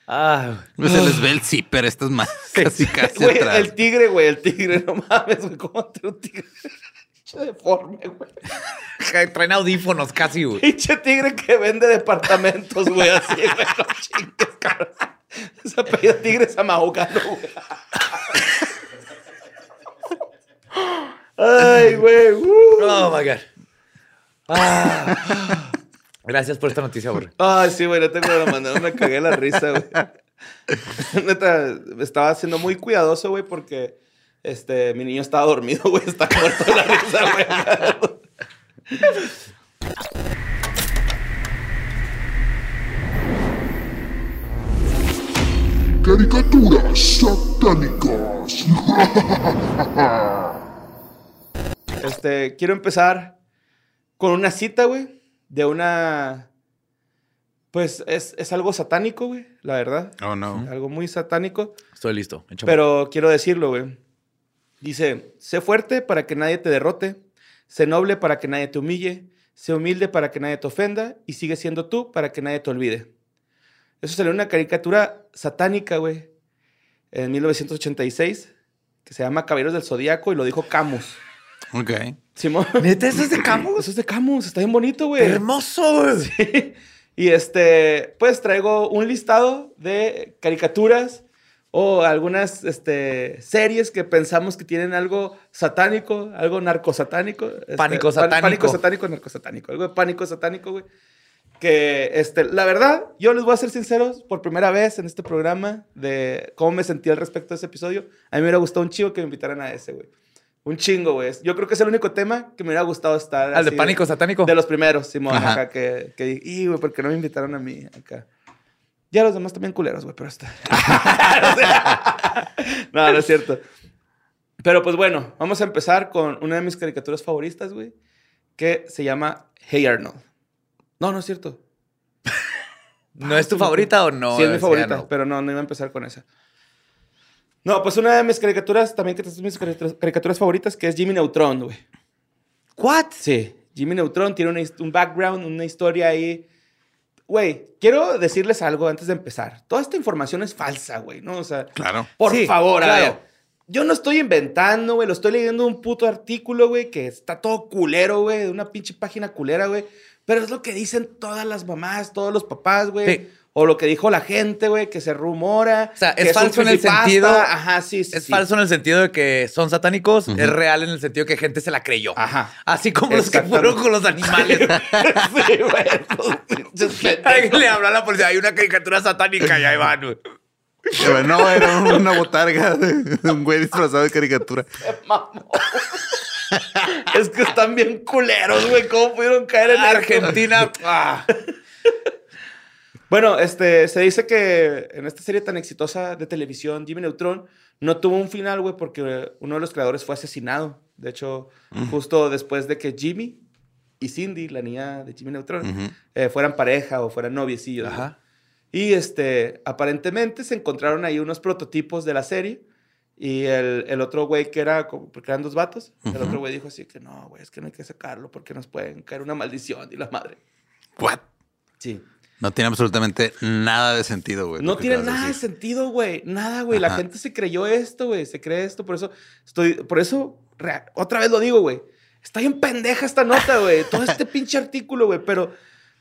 Ah, No se les ve el zipper, estas más casi casi Güey, atrás. el tigre, güey, el tigre, no mames, güey, ¿cómo trae un tigre? Pinche deforme, güey. güey. Traen audífonos casi, güey. Pinche tigre que vende departamentos, güey, así, güey, no chingues, cabrón. Ese apellido tigre es amahogano, güey. Ay, güey. uh. Oh my God. Ah. Gracias por esta noticia, güey. Ay, sí, güey, no tengo la manera, me cagué la risa, güey. Neta, estaba siendo muy cuidadoso, güey, porque este, mi niño estaba dormido, güey, está muerto de la risa, güey. Caricaturas satánicas. Este, quiero empezar con una cita, güey, de una... Pues es, es algo satánico, güey, la verdad. Oh, no. Algo muy satánico. Estoy listo. échame. Pero quiero decirlo, güey. Dice, sé fuerte para que nadie te derrote, sé noble para que nadie te humille, sé humilde para que nadie te ofenda y sigue siendo tú para que nadie te olvide. Eso salió en una caricatura satánica, güey, en 1986, que se llama Caballeros del Zodíaco y lo dijo Camus. Ok. Simón. ¿Neta eso es de Camus? Eso es de Camus, está bien bonito, güey. Hermoso, güey. Sí. Y este, pues traigo un listado de caricaturas o algunas este, series que pensamos que tienen algo satánico, algo narcosatánico. este, Pánico satánico. Pánico satánico, narcosatánico. Algo de pánico satánico, güey. Que, este, la verdad, yo les voy a ser sinceros, por primera vez en este programa, de cómo me sentí al respecto de ese episodio. A mí me hubiera gustado un chivo que me invitaran a ese, güey. Un chingo, güey. Yo creo que es el único tema que me hubiera gustado estar. Al de pánico satánico. De los primeros, Simón, Ajá. acá, que, que y, güey, ¿por qué no me invitaron a mí acá? Ya los demás también culeros, güey, pero está. no, no es cierto. Pero pues bueno, vamos a empezar con una de mis caricaturas favoritas, güey, que se llama Hey Arnold. No, no es cierto. ¿No es tu favorita o no? sí, es mi favorita, no. pero no, no iba a empezar con esa. No, pues una de mis caricaturas, también que es mis caricaturas, favoritas, que es Jimmy Neutron, güey. ¿What? Sí, Jimmy Neutron tiene una un background, una historia ahí. Güey, quiero decirles algo antes de empezar. Toda esta información es falsa, güey, ¿no? O sea, Claro. por Sí, favor, a claro. ver. Yo no estoy inventando, güey. Lo estoy leyendo un puto artículo, güey, que está todo culero, güey, de una pinche página culera, güey. Pero es lo que dicen todas las mamás, todos los papás, güey. Sí. O lo que dijo la gente, güey, que se rumora. O sea, es falso en el sentido- Ajá, sí, sí. Es sí. falso en el sentido de que son satánicos, es real en el sentido que gente se la creyó. Ajá. Así como los que fueron con los animales. sí, güey. pendejos. Alguien le habló a la policía, hay una caricatura satánica y ahí van. güey. Pero no, era una botarga de un güey disfrazado de caricatura. Mamó. es que están bien culeros, güey. ¿Cómo pudieron caer en esto? Argentina. Bueno, este, se dice que en esta serie tan exitosa de televisión, Jimmy Neutron no tuvo un final, güey, porque uno de los creadores fue asesinado. De hecho, justo después de que Jimmy y Cindy, la niña de Jimmy Neutron, eh, fueran pareja o fueran noviecillos. Ajá. Y este, aparentemente se encontraron ahí unos prototipos de la serie. Y el, el otro güey que era, como- porque eran dos vatos, el otro güey dijo así que no, güey, es que no hay que sacarlo porque nos pueden caer una maldición y la madre. What? Sí. No tiene absolutamente nada de sentido, güey. No tiene nada de sentido, güey. Nada, güey. La gente se creyó esto, güey. Se cree esto. Por eso estoy. Por eso, otra vez lo digo, güey. Está bien pendeja esta nota, güey. Todo este pinche artículo, güey. Pero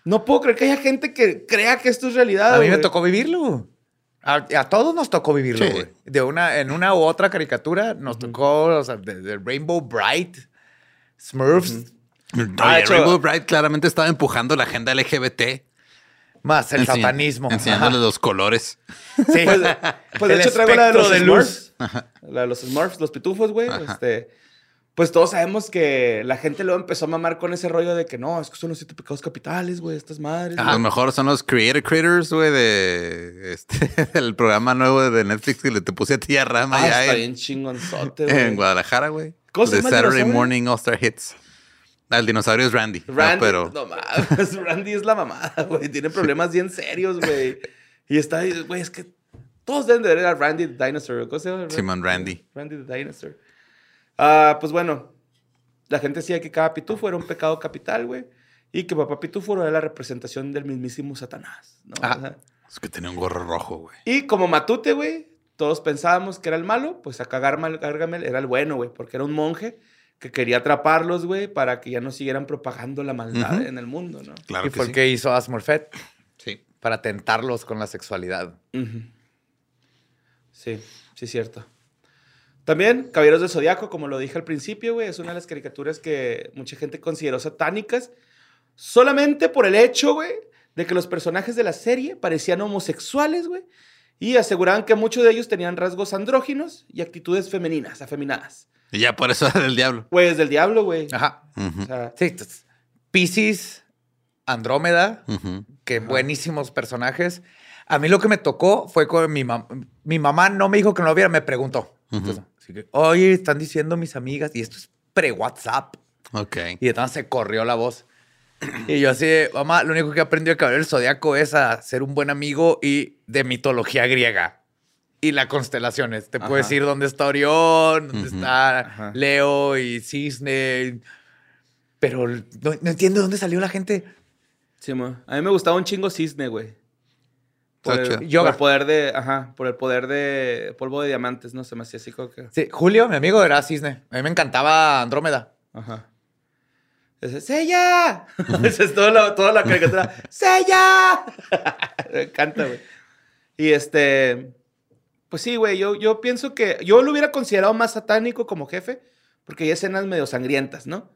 no puedo creer que haya gente que crea que esto es realidad. A mí me tocó vivirlo. A, a todos nos tocó vivirlo, Sí. güey. De una, en una u otra caricatura nos tocó, o sea, de, de Rainbow Bright, Smurfs, Oye, Ah, Rainbow Bright claramente estaba empujando la agenda LGBT. Más el Enseña- satanismo. Enseñándole los colores. Sí. Pues, pues de hecho traigo la de los de. Smurfs. La de los Smurfs, los pitufos, güey. Este, pues todos sabemos que la gente luego empezó a mamar con ese rollo de que no, es que son los siete pecados capitales, güey, estas madres. A lo mejor son los Creator Critters, güey, de este, del programa nuevo de Netflix que le te puse a ti a Rama Ah, allá está en, bien chingonzote, güey. en Guadalajara, güey. ¿Cómo se De Saturday? Morning All Star Hits. Ah, el dinosaurio es Randy. no, Randy, pero no mames, Randy es la mamada, güey. Tiene problemas bien serios, güey. Y está güey, es que todos deben de ver a Randy the Dinosaur. ¿Cómo se llama? Simon Randy. Randy the Dinosaur. Ah, pues bueno, la gente decía que cada pitufo era un pecado capital, güey. Y que papá pitufo era la representación del mismísimo Satanás, ¿no? O sea, Es que tenía un gorro rojo, güey. y como Matute, güey, todos pensábamos que era el malo, pues acá Gargamel era el bueno, güey, porque era un monje que quería atraparlos, güey, para que ya no siguieran propagando la maldad en el mundo, ¿no? Claro y que fue sí. el que hizo a Smurfette Sí. para tentarlos con la sexualidad. Ujú. Sí, sí, cierto. También, Caballeros del Zodiaco, como lo dije al principio, güey, es una de las caricaturas que mucha gente consideró satánicas solamente por el hecho, güey, de que los personajes de la serie parecían homosexuales, güey, y aseguraban que muchos de ellos tenían rasgos andróginos y actitudes femeninas, afeminadas. Y ya por eso era del diablo. Güey, es del diablo, güey. Ajá. Ujú, O sea, Sí, entonces, Pisces, Andrómeda, ujú. que buenísimos personajes. A mí lo que me tocó fue con mi mamá. Mi mamá no me dijo que no lo viera, me preguntó. Entonces, así que, oye, están diciendo mis amigas, y esto es pre-WhatsApp. Ok. Y entonces se corrió la voz. Y yo así, mamá, lo único que aprendí de Caballero del Zodiaco es a ser un buen amigo y de mitología griega. Y las constelaciones. Te puedo Ajá. decir dónde está Orión, dónde está Ajá. Leo y Cisne. Pero no, no entiendo dónde salió la gente. sí, mo. a mí me gustaba un chingo cisne, güey. Por el, por poder de, ajá, por el poder de polvo de diamantes, ¿no? Se me hacía así como que... Sí, Julio, mi amigo, era Cisne. A mí me encantaba Andrómeda. Ajá. Dice, ¡Sella! Esa es toda la, toda la caricatura. ¡Sella! Me encanta, güey. Y este. Pues sí, güey. Yo, yo pienso que. Yo lo hubiera considerado más satánico como jefe, porque hay escenas medio sangrientas, ¿no?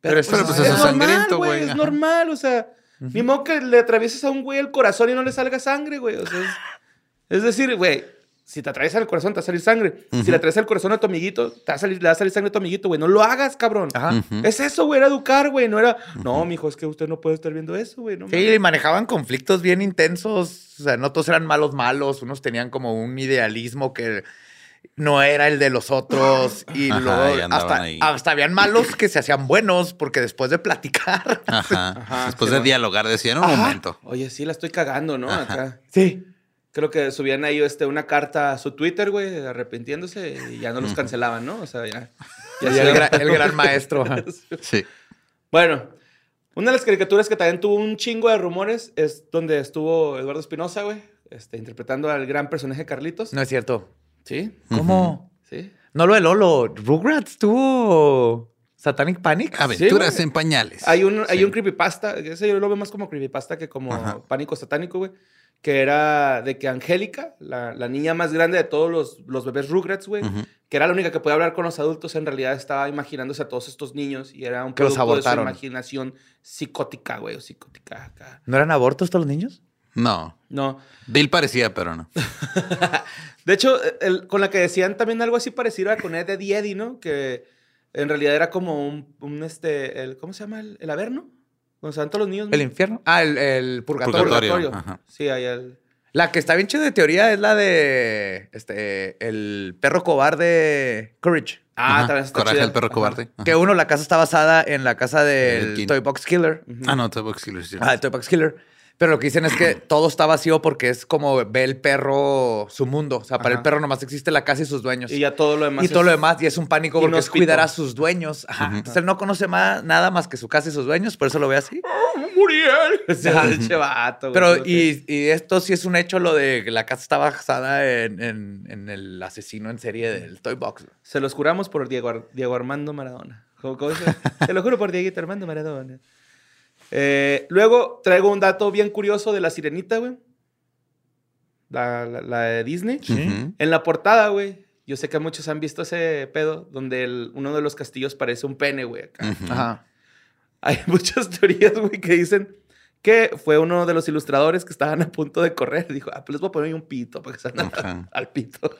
Pero pues, es normal, sangriento, güey, Es normal, o sea. Ni modo que le atravieses a un güey el corazón y no le salga sangre, güey. O sea, es, es decir, güey, si te atraviesa el corazón, te va a salir sangre. Si le atraviesa el corazón a tu amiguito, te va a salir, le va a salir sangre a tu amiguito, güey. No lo hagas, cabrón. Ajá. Es eso, güey, era educar, güey. No era, no, mijo, es que usted no puede estar viendo eso, güey. No Sí, mames". y manejaban conflictos bien intensos. O sea, no todos eran malos, malos. Unos tenían como un idealismo que no era el de los otros. Y Ajá, luego y hasta, ahí. hasta habían malos que se hacían buenos porque después de platicar. Ajá. Ajá, Después sí, de bueno. dialogar decían un Ajá. momento. Oye, sí, la estoy cagando, ¿no? Acá. Sí. Creo que subían ahí este, una carta a su Twitter, güey, arrepintiéndose y ya no los cancelaban, ¿no? O sea, ya. el, iban- gra- el gran maestro. Sí. Bueno, una de las caricaturas que también tuvo un chingo de rumores es donde estuvo Eduardo Espinosa, güey, este, interpretando al gran personaje Carlitos. No es cierto. Sí, ¿Cómo? sí. No lo de Lolo. Rugrats tuvo Satanic Panic. Aventuras en pañales. Hay un, hay un creepypasta, ese yo lo veo más como creepypasta que como Ajá. pánico satánico, güey. Que era de que Angélica, la, la niña más grande de todos los, los bebés Rugrats, güey, que era la única que podía hablar con los adultos, en realidad estaba imaginándose a todos estos niños y era un Que los producto de su abortaron. imaginación psicótica, güey, o psicótica acá. ¿No eran abortos todos los niños? No. No. Bill parecía, pero no. De hecho, el- con la que decían también algo así parecido a con Ed, Ed y Eddie, ¿no? Que en realidad era como un, un, este, el, ¿cómo se llama? El, el averno. Donde se van todos los niños. ¿El infierno? Ah, el, el purgatorio. Purgatorio. Purgatorio. ajá. Sí, ahí el... La que está bien chida de teoría es la de este el perro cobarde Courage. Ah, Ajá. también está Coraje chida. del perro cobarde. Ajá. Que uno, la casa está basada en la casa Del. Toy Box Killer. Ah, no, Toy Box Killer. sí. Ah, el Toy Box Killer. Pero lo que dicen es que todo está vacío porque es como ve el perro su mundo. O sea, para Ajá. el perro nomás existe la casa y sus dueños. Y ya todo lo demás. Y todo lo demás, y es un pánico porque es cuidar a sus dueños. Ajá. Entonces él no conoce ma- nada más que su casa y sus dueños, por eso lo ve así. Muriel. Güey. Pero, y, y esto sí es un hecho, lo de que la casa está basada en, en- en el asesino en serie del Toy Box. Se los juramos por Diego, Ar- Diego Armando Maradona. ¿Cómo- cómo dice? Te lo juro por Dieguito Armando Maradona. Eh, luego traigo un dato bien curioso de la sirenita, güey. La, la- la de Disney. En la portada, güey. Yo sé que muchos han visto ese pedo donde el- uno de los castillos parece un pene, güey. acá. Ajá. Hay muchas teorías, güey, que dicen que fue uno de los ilustradores que estaban a punto de correr. Dijo, ah, pues les voy a poner ahí un pito para que salgan Ajá. al pito.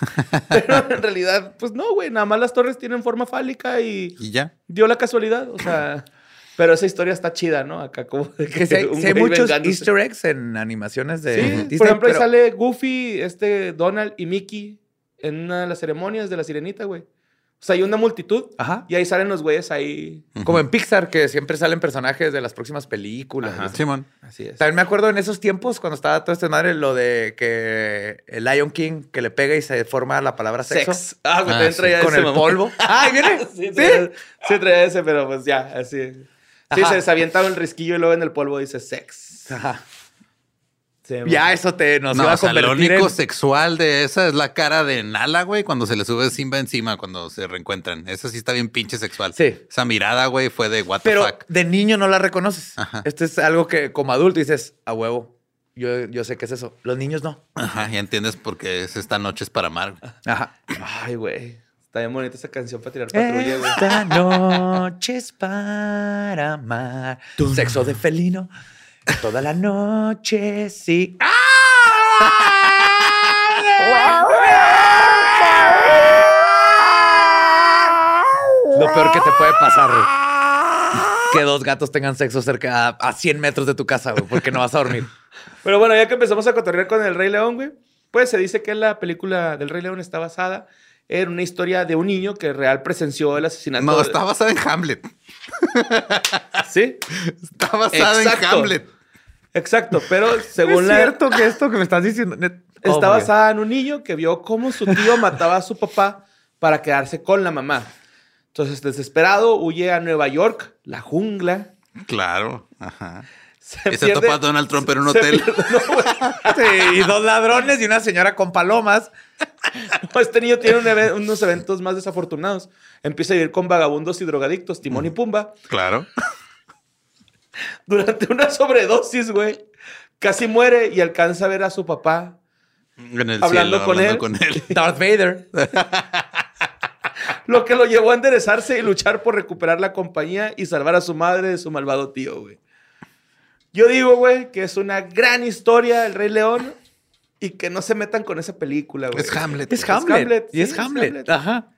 Pero en realidad, pues no, güey. Nada más las torres tienen forma fálica y Y ya. dio la casualidad. O sea, pero esa historia está chida, ¿no? Acá como de Que hay, un hay muchos vengándose. easter eggs en animaciones de Sí, Disney, por ejemplo, ahí sale Goofy, este Donald y Mickey en una de las ceremonias de la sirenita, güey. O sea, hay una multitud Ajá. y ahí salen los güeyes ahí. Como en Pixar, que siempre salen personajes de las próximas películas. Ajá. Simón. Así es. También me acuerdo en esos tiempos, cuando estaba todo este madre, lo de que el Lion King que le pega y se forma la palabra sexo. Sex. Ah, güey, Ah, sí. traía Con ese, el polvo. ¡Ah, ahí viene! sí, ¿Sí? traía, sí traía ese, pero pues ya, así. Sí, Ajá. se, se avientaba el risquillo y luego en el polvo dice sex. Ajá. Sí, Ya eso te nos No, iba a o sea, lo único en... sexual de esa es la cara de Nala, güey, cuando se le sube Simba encima, cuando se reencuentran. Esa sí está bien pinche sexual. Sí. Esa mirada, güey, fue de what the Pero fuck. de niño no la reconoces. Ajá. Esto es algo que como adulto dices, a huevo. Yo, yo sé qué es eso. Los niños no. Ajá, ya entiendes por qué es esta noche es para amar. Ajá. Ay, güey. Está bien bonita esa canción para tirar patrulla, güey. Esta noche es para amar. Sexo de felino. Toda la noche, sí. Lo peor que te puede pasar, güey. Que dos gatos tengan sexo cerca a, a 100 metros de tu casa, güey, porque no vas a dormir. Pero bueno, ya que empezamos a cotorrear con el Rey León, güey, pues se dice que la película del Rey León está basada en una historia de un niño que real presenció el asesinato. No, está basada en Hamlet. Sí, Está basada en. Hamlet. exacto. Pero según es la. cierto que esto que me estás diciendo... Oh, Está God. basada en un niño que vio cómo su tío mataba a su papá para quedarse con la mamá. Entonces, desesperado, huye a Nueva York, la jungla. Claro. Ajá. Se se topa a Donald Trump en un hotel. pierde- no. Sí, y dos ladrones y una señora con palomas. No, este niño tiene un unos eventos más desafortunados. Empieza a vivir con vagabundos y drogadictos, Timón y Pumba. Claro. Durante una sobredosis, güey, casi muere y alcanza a ver a su papá En el Hablando cielo, con hablando él. con él. Darth Vader. Lo que lo llevó a enderezarse y luchar por recuperar la compañía y salvar a su madre de su malvado tío, güey. Yo digo, güey, que es una gran historia El Rey León y que no se metan con esa película, güey. Es Hamlet. Es. Hamlet. Hamlet, Y es sí, es Hamlet. Hamlet. Ajá.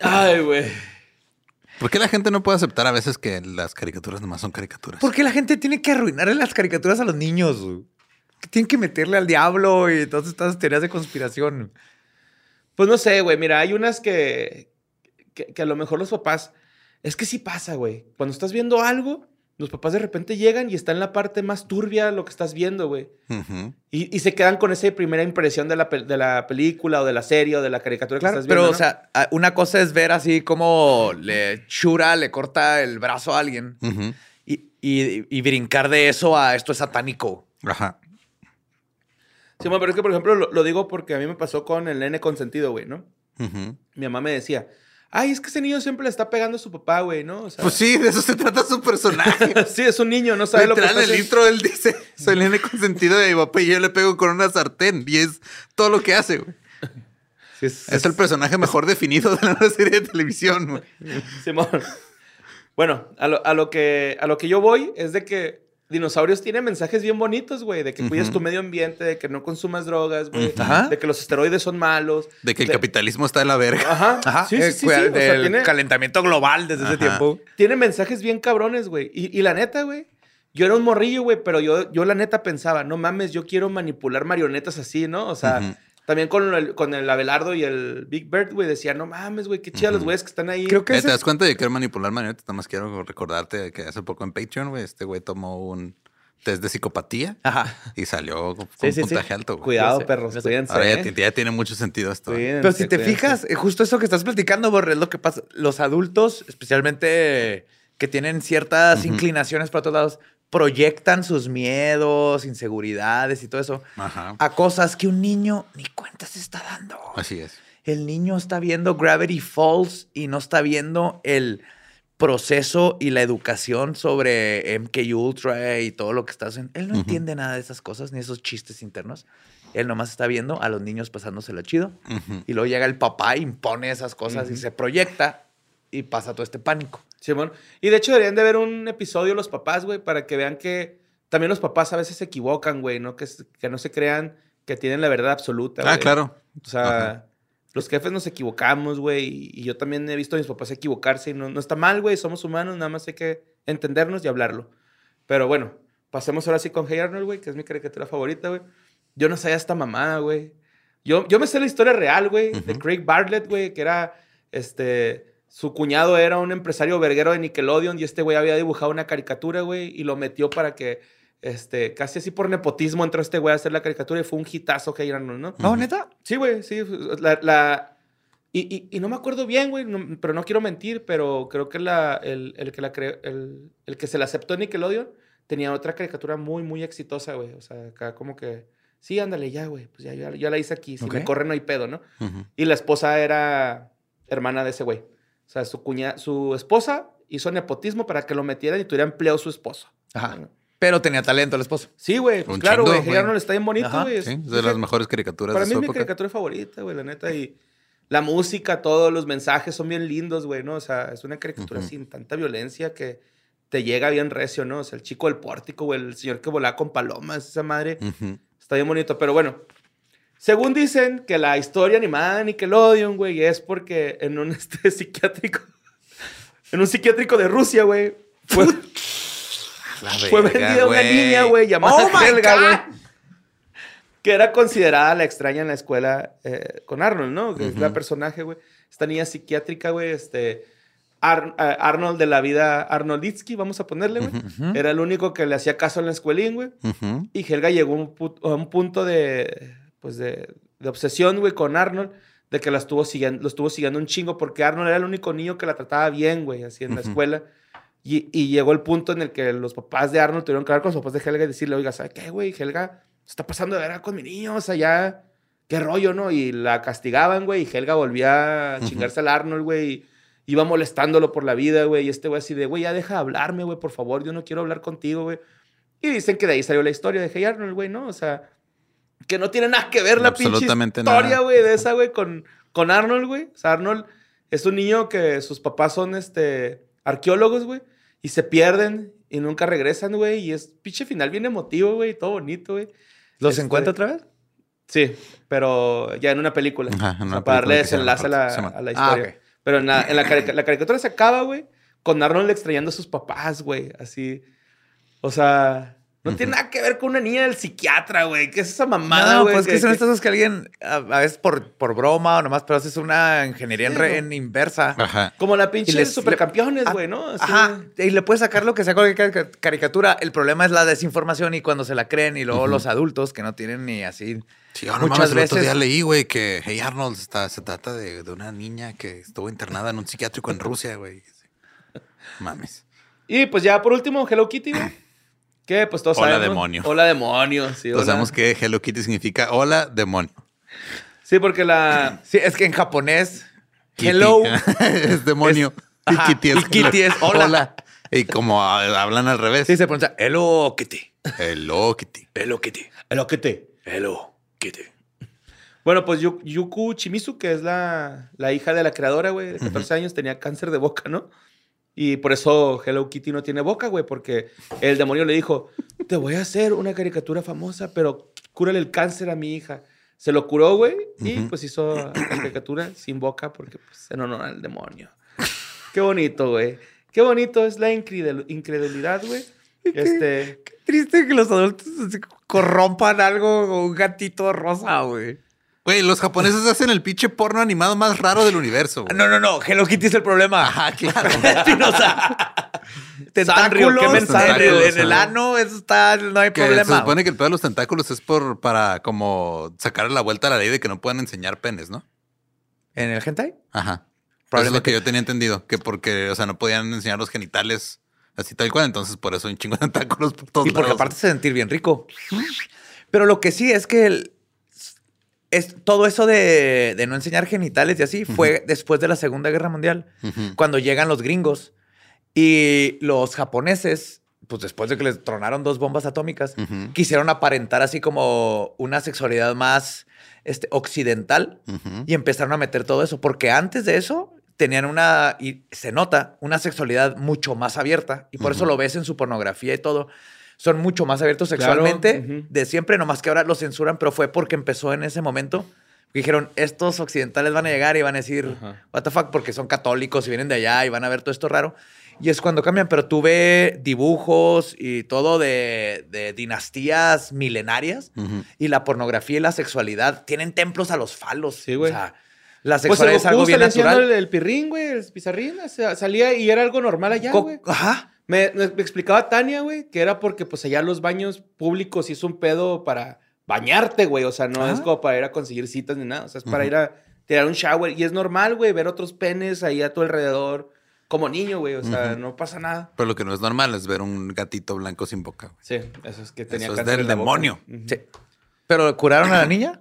Ay, güey. ¿Por qué la gente no puede aceptar a veces que las caricaturas nomás son caricaturas? ¿Por qué la gente tiene que arruinarle las caricaturas a los niños? güey? Que Tienen que meterle al diablo y todas estas teorías de conspiración. Pues no sé, güey. Mira, hay unas que, que, que a lo mejor los papás. Es que sí pasa, güey. Cuando estás viendo algo, los papás de repente llegan y está en la parte más turbia lo que estás viendo, güey. Y, y se quedan con esa primera impresión de la, de la película o de la serie o de la caricatura que estás pero, viendo. o sea, una cosa es ver así como le Shura le corta el brazo a alguien y, y- y brincar de eso a esto es satánico. Ajá. Sí, bueno, pero es que, por ejemplo, lo, lo digo porque a mí me pasó con el nene consentido, güey, ¿no? Mi mamá me decía, ay, es que ese niño siempre le está pegando a su papá, güey, ¿no? O sea, Pues sí, de eso se trata su personaje. sí, es un niño, no sabe lo que en el intro él dice, soy el nene consentido de mi papá y yo le pego con una sartén. Y es todo lo que hace, güey. Es el personaje mejor definido de la nueva serie de televisión, güey. Simón. Bueno, a lo, a lo que, a lo que yo voy es de que dinosaurios tienen mensajes bien bonitos, güey, de que cuides Ujú. tu medio ambiente, de que no consumas drogas, güey, Ajá. de que los esteroides son malos. De que el capitalismo está de la verga. Ajá, Ajá, sí, sí, eh, sí, sí, cuida- o sea, del tiene, calentamiento global desde ese tiempo. tiene mensajes bien cabrones, güey. Y, y la neta, güey, yo era un morrillo, güey, pero yo, yo la neta pensaba, no mames, yo quiero manipular marionetas así, ¿no? O sea. También con el, con el Abelardo y el Big Bird, güey, decía, no mames, güey, qué chidas los güeyes que están ahí. Creo que Eh, ese ¿Te das cuenta de que manipular marionetas? Nada más quiero recordarte que hace poco en Patreon, güey, este güey tomó un test de psicopatía Ajá. y salió con Sí, un sí, sí. puntaje alto. güey. Cuidado, perros, cuídense. Ahora ya, ¿eh? ya tiene mucho sentido esto. ¿eh? Cuídense, Pero si te cuídense. fijas, eh, justo eso que estás platicando, Borre, es lo que pasa. Los adultos, especialmente que tienen ciertas inclinaciones para otros lados, proyectan sus miedos, inseguridades y todo eso Ajá. a cosas que un niño ni cuenta se está dando. Así es. El niño está viendo Gravity Falls y no está viendo el proceso y la educación sobre MK Ultra y todo lo que está haciendo. Él no entiende nada de esas cosas ni esos chistes internos. Él nomás está viendo a los niños pasándoselo chido. Y luego llega el papá, impone esas cosas y se proyecta y pasa todo este pánico. Simón. Y de hecho deberían de ver un episodio los papás, güey, para que vean que también los papás a veces se equivocan, güey, ¿no? Que, que no se crean que tienen la verdad absoluta, Ah, güey. claro. O sea, Ajá. los jefes nos equivocamos, güey, y, y yo también he visto a mis papás equivocarse y no, no está mal, güey, somos humanos, nada más hay que entendernos y hablarlo. Pero bueno, pasemos ahora sí con Hey Arnold, güey, que es mi caricatura favorita, güey. Yo no sabía esta mamada, güey. Yo, yo me sé la historia real, güey, de. Craig Bartlett, güey, que era, este, su cuñado era un empresario verguero de Nickelodeon y este güey había dibujado una caricatura, güey, y lo metió para que, este, casi así por nepotismo entró este güey a hacer la caricatura y fue un hitazo Hey Arnold, ¿no? ¿No, neta? Sí, güey, sí. La, la- y, y- y no me acuerdo bien, güey, no- pero no quiero mentir, pero creo que la, el, el que la cre- el, el que se la aceptó en Nickelodeon tenía otra caricatura muy, muy exitosa, güey. O sea, acá como que, sí, ándale, ya, güey, pues ya, ya, ya la hice aquí, si me corren no hay pedo, ¿no? Ujú. Y la esposa era hermana de ese güey. O sea, su, cuña, su esposa hizo nepotismo para que lo metieran y tuviera empleo su esposo. Ajá. Pero tenía talento el esposo. Sí, güey, pues Un claro, güey. Hey güey. Arnold está bien bonito, güey. Sí, Es- de las mejores caricaturas para de mí su es mi caricatura favorita, güey, la neta. Y la música, todos los mensajes son bien lindos, güey, ¿no? O sea, es una caricatura sin tanta violencia que te llega bien recio, ¿no? O sea, el chico del pórtico, güey, el señor que volaba con palomas, esa madre. Está bien bonito, pero bueno. Según dicen que la historia animada de Nickelodeon, güey, es porque en un este, psiquiátrico, en un psiquiátrico de Rusia, güey, fue, fue vendida una niña, güey, llamada Oh Helga, güey. Que era considerada la extraña en la escuela eh, con Arnold, ¿no? Que es la personaje, güey. Esta niña psiquiátrica, güey, este... Ar- eh, Arnold de la vida Arnolditsky, vamos a ponerle, güey. Era el único que le hacía caso en la escuelín, güey. Y Helga llegó a un, pu- a un punto de, pues de, de obsesión, güey, con Arnold, de que la estuvo siguiendo, lo estuvo siguiendo un chingo, porque Arnold era el único niño que la trataba bien, güey, así en la escuela. Y, y llegó el punto en el que los papás de Arnold tuvieron que hablar con los papás de Helga y decirle, oiga, ¿sabe qué, güey? Helga se está pasando de verga con mi niño, o sea, ya, qué rollo, ¿no? Y la castigaban, güey, y Helga volvía a chingarse al Arnold, güey. y Iba molestándolo por la vida, güey. Y este güey así de, güey, ya deja de hablarme, güey, por favor, yo no quiero hablar contigo, güey. Y dicen que de ahí salió la historia de Hey Arnold, güey, ¿no? O sea, que no tiene nada que ver la pinche historia, güey, de esa, güey, con, con Arnold, güey. O sea, Arnold es un niño que sus papás son, este, arqueólogos, güey, y se pierden y nunca regresan, güey. Y es pinche final bien emotivo, güey, y todo bonito, güey. ¿Los Este, encuentra otra vez? Sí, pero ya en una película. Ajá, en O sea, una para darle película desenlace a la, a la llama- Ah, historia. Pero en la, en la carica- la caricatura se acaba, güey, con Arnold extrañando a sus papás, güey. Así. O sea, no tiene nada que ver con una niña del psiquiatra, güey. ¿Qué es esa mamada, no, güey? pues que, son estas cosas que alguien, a, a veces por, por broma o nomás, pero haces una ingeniería en, re- ¿no? en inversa. Ajá. Como la pinche les- supercampeones, Ah, güey, ¿no? Así- Ajá, y le puedes sacar lo que sea cualquier carica- caricatura. El problema es la desinformación y cuando se la creen y luego los adultos que no tienen ni así. Sí, oh, no Muchas mames, el otro día leí, güey, que Hey Arnold está, se trata de, de una niña que estuvo internada en un psiquiátrico en Rusia, güey. Mames. Y pues ya por último, Hello Kitty, güey. Que pues todos Hola, sabemos. demonio. Hola demonio, sí. Todos hola. sabemos que Hello Kitty significa hola, demonio. Sí, porque la. Sí, es que en japonés, Kitty. hello. es demonio. Es- y Kitty es, y Kitty es hola. Y como hablan al revés. Sí, se pronuncia hello kitty. Hello Kitty. Hello kitty. Hello Kitty. Hello kitty. Bueno, pues Yu- Yuku Chimizu, que es la, la hija de la creadora, güey, de 14 años, tenía cáncer de boca, ¿no? Y por eso Hello Kitty no tiene boca, güey, porque el demonio le dijo, te voy a hacer una caricatura famosa, pero cúrale el cáncer a mi hija. Se lo curó, güey, y pues hizo la caricatura sin boca porque, pues, en honor al demonio. Qué bonito, güey. Qué bonito es la incredul- incredulidad, güey. Este... Triste que los adultos corrompan algo con un gatito rosa, güey. Güey, los japoneses hacen el pinche porno animado más raro del universo. güey. No, no, no. Hello Kitty es el problema. Ajá, claro. Espinosa. Tentáculos qué en mensaje, el, en el ano, eso está, no hay Que se problema. supone que el pedo de los tentáculos es por para como sacar la vuelta a la ley de que no puedan enseñar penes, ¿no? ¿En el hentai? Ajá. Eso es lo que yo tenía entendido, que porque, o sea, no podían enseñar los genitales así tal cual, entonces por eso hay un chingo de tentáculos por todos Y porque lados. aparte se sentir bien rico. Pero lo que sí es que el- es, todo eso de, de no enseñar genitales y así fue después de la Segunda Guerra Mundial, cuando llegan los gringos y los japoneses, pues después de que les tronaron dos bombas atómicas, quisieron aparentar así como una sexualidad más este, occidental y empezaron a meter todo eso, porque antes de eso tenían una, y se nota, una sexualidad mucho más abierta, y por eso lo ves en su pornografía y todo. Son mucho más abiertos Claro, sexualmente de siempre, nomás que ahora lo censuran, pero fue porque empezó en ese momento. Dijeron, estos occidentales van a llegar y van a decir, Ajá. what the fuck, porque son católicos y vienen de allá y van a ver todo esto raro. Y es cuando cambian, pero tú ves dibujos y todo de, de dinastías milenarias y la pornografía y la sexualidad tienen templos a los falos. Sí, güey. O sea, la Pues sexualidad el es algo bien natural. el, el pirrín, güey, el pizarrín, o sea, salía y era algo normal allá, güey. Ajá. Me, me explicaba Tania, güey, que era porque pues allá los baños públicos sí es un pedo para bañarte, güey. O sea, no es como para ir a conseguir citas ni nada. O sea, es para ir a tirar un shower. Y es normal, güey, ver otros penes ahí a tu alrededor como niño, güey. O sea, no pasa nada. Pero lo que no es normal es ver un gatito blanco sin boca. güey. Sí, eso es que tenía Eso es del demonio. Sí. ¿Pero curaron a la niña?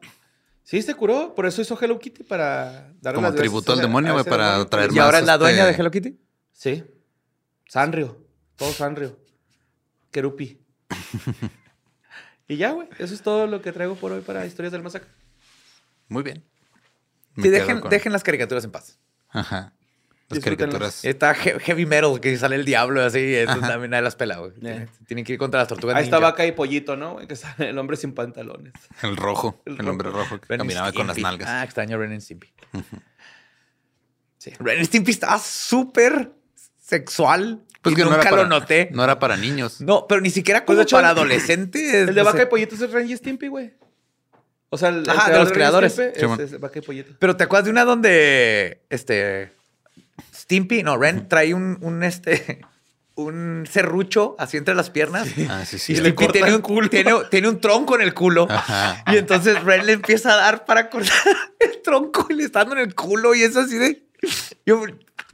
Sí, se curó. Por eso hizo Hello Kitty para darle Como las tributo al demonio, güey, para demonio. traer ¿Y más, ahora es la este- dueña de Hello Kitty? Sí. Sanrio. Todo Sanrio. Kerupi. y ya, güey. Eso es todo lo que traigo por hoy para Historias del Masacre. Muy bien. Sí, dejen, con- dejen las caricaturas en paz. Ajá. Las caricaturas. Está he- heavy metal, que sale el diablo así, eso también nadie las pela, güey. Tienen, que ir contra las tortugas Ahí está ninja. Vaca y Pollito, ¿no? Que sale el hombre sin pantalones. El rojo. El El, hombre rojo que Ren caminaba con las nalgas. Ah, extraño Ren y Stimpy. Sí. Ren Stimpy estaba súper sexual. Pues que nunca para, lo noté. No era para niños. No, pero ni siquiera Pues, como de hecho, para adolescentes. El de no Vaca sé. y Pollito es el Ren y Stimpy, güey. O sea, el, el Ajá, de los creadores. Stimpy Sí, es- es Vaca y Pollito. Pero te acuerdas de una donde este Stimpy, no, Ren trae un, un este un serrucho así entre las piernas. Ah, sí, sí. Y Stimpy tiene un, culo. tiene, tiene un tronco en el culo. Ajá. Y entonces Ren le empieza a dar para cortar el tronco y le está dando en el culo y es así de... Yo,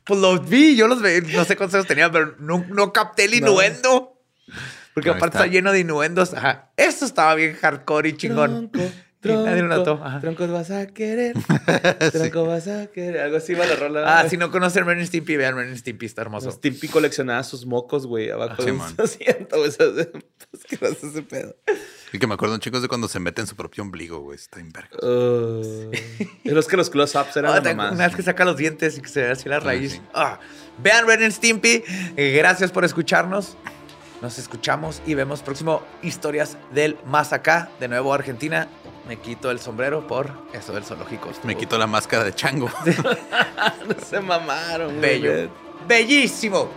Pues los vi, yo los vi, no sé cuántos años tenía, pero no, no capté el innuendo. Porque aparte está. está lleno de innuendos. Ajá. Esto estaba bien hardcore y chingón. Nadie lo notó. Troncos vas a querer. Tronco vas a querer. Algo así va la rola. Ah, si no conocen Ren Stimpy, vean Ren Stimpy, está hermoso. Stimpy coleccionaba sus mocos, güey, abajo Ah, de Simón. su asiento. güey. Eso es asqueroso ese pedo. Y que me acuerdo, chicos, de cuando se mete en su propio ombligo, güey. Está en verga. Uh, es los que los close-ups eran Ah, la te- mamá. una vez que saca los dientes y que se ve así la raíz. sí. Ah, vean Ren and Stimpy. Eh, gracias por escucharnos. Nos escuchamos y vemos próximo historias del más acá. De nuevo Argentina. Me quito el sombrero por eso del zoológico. Me quito la máscara de chango. Se mamaron. Bello. Bellísimo.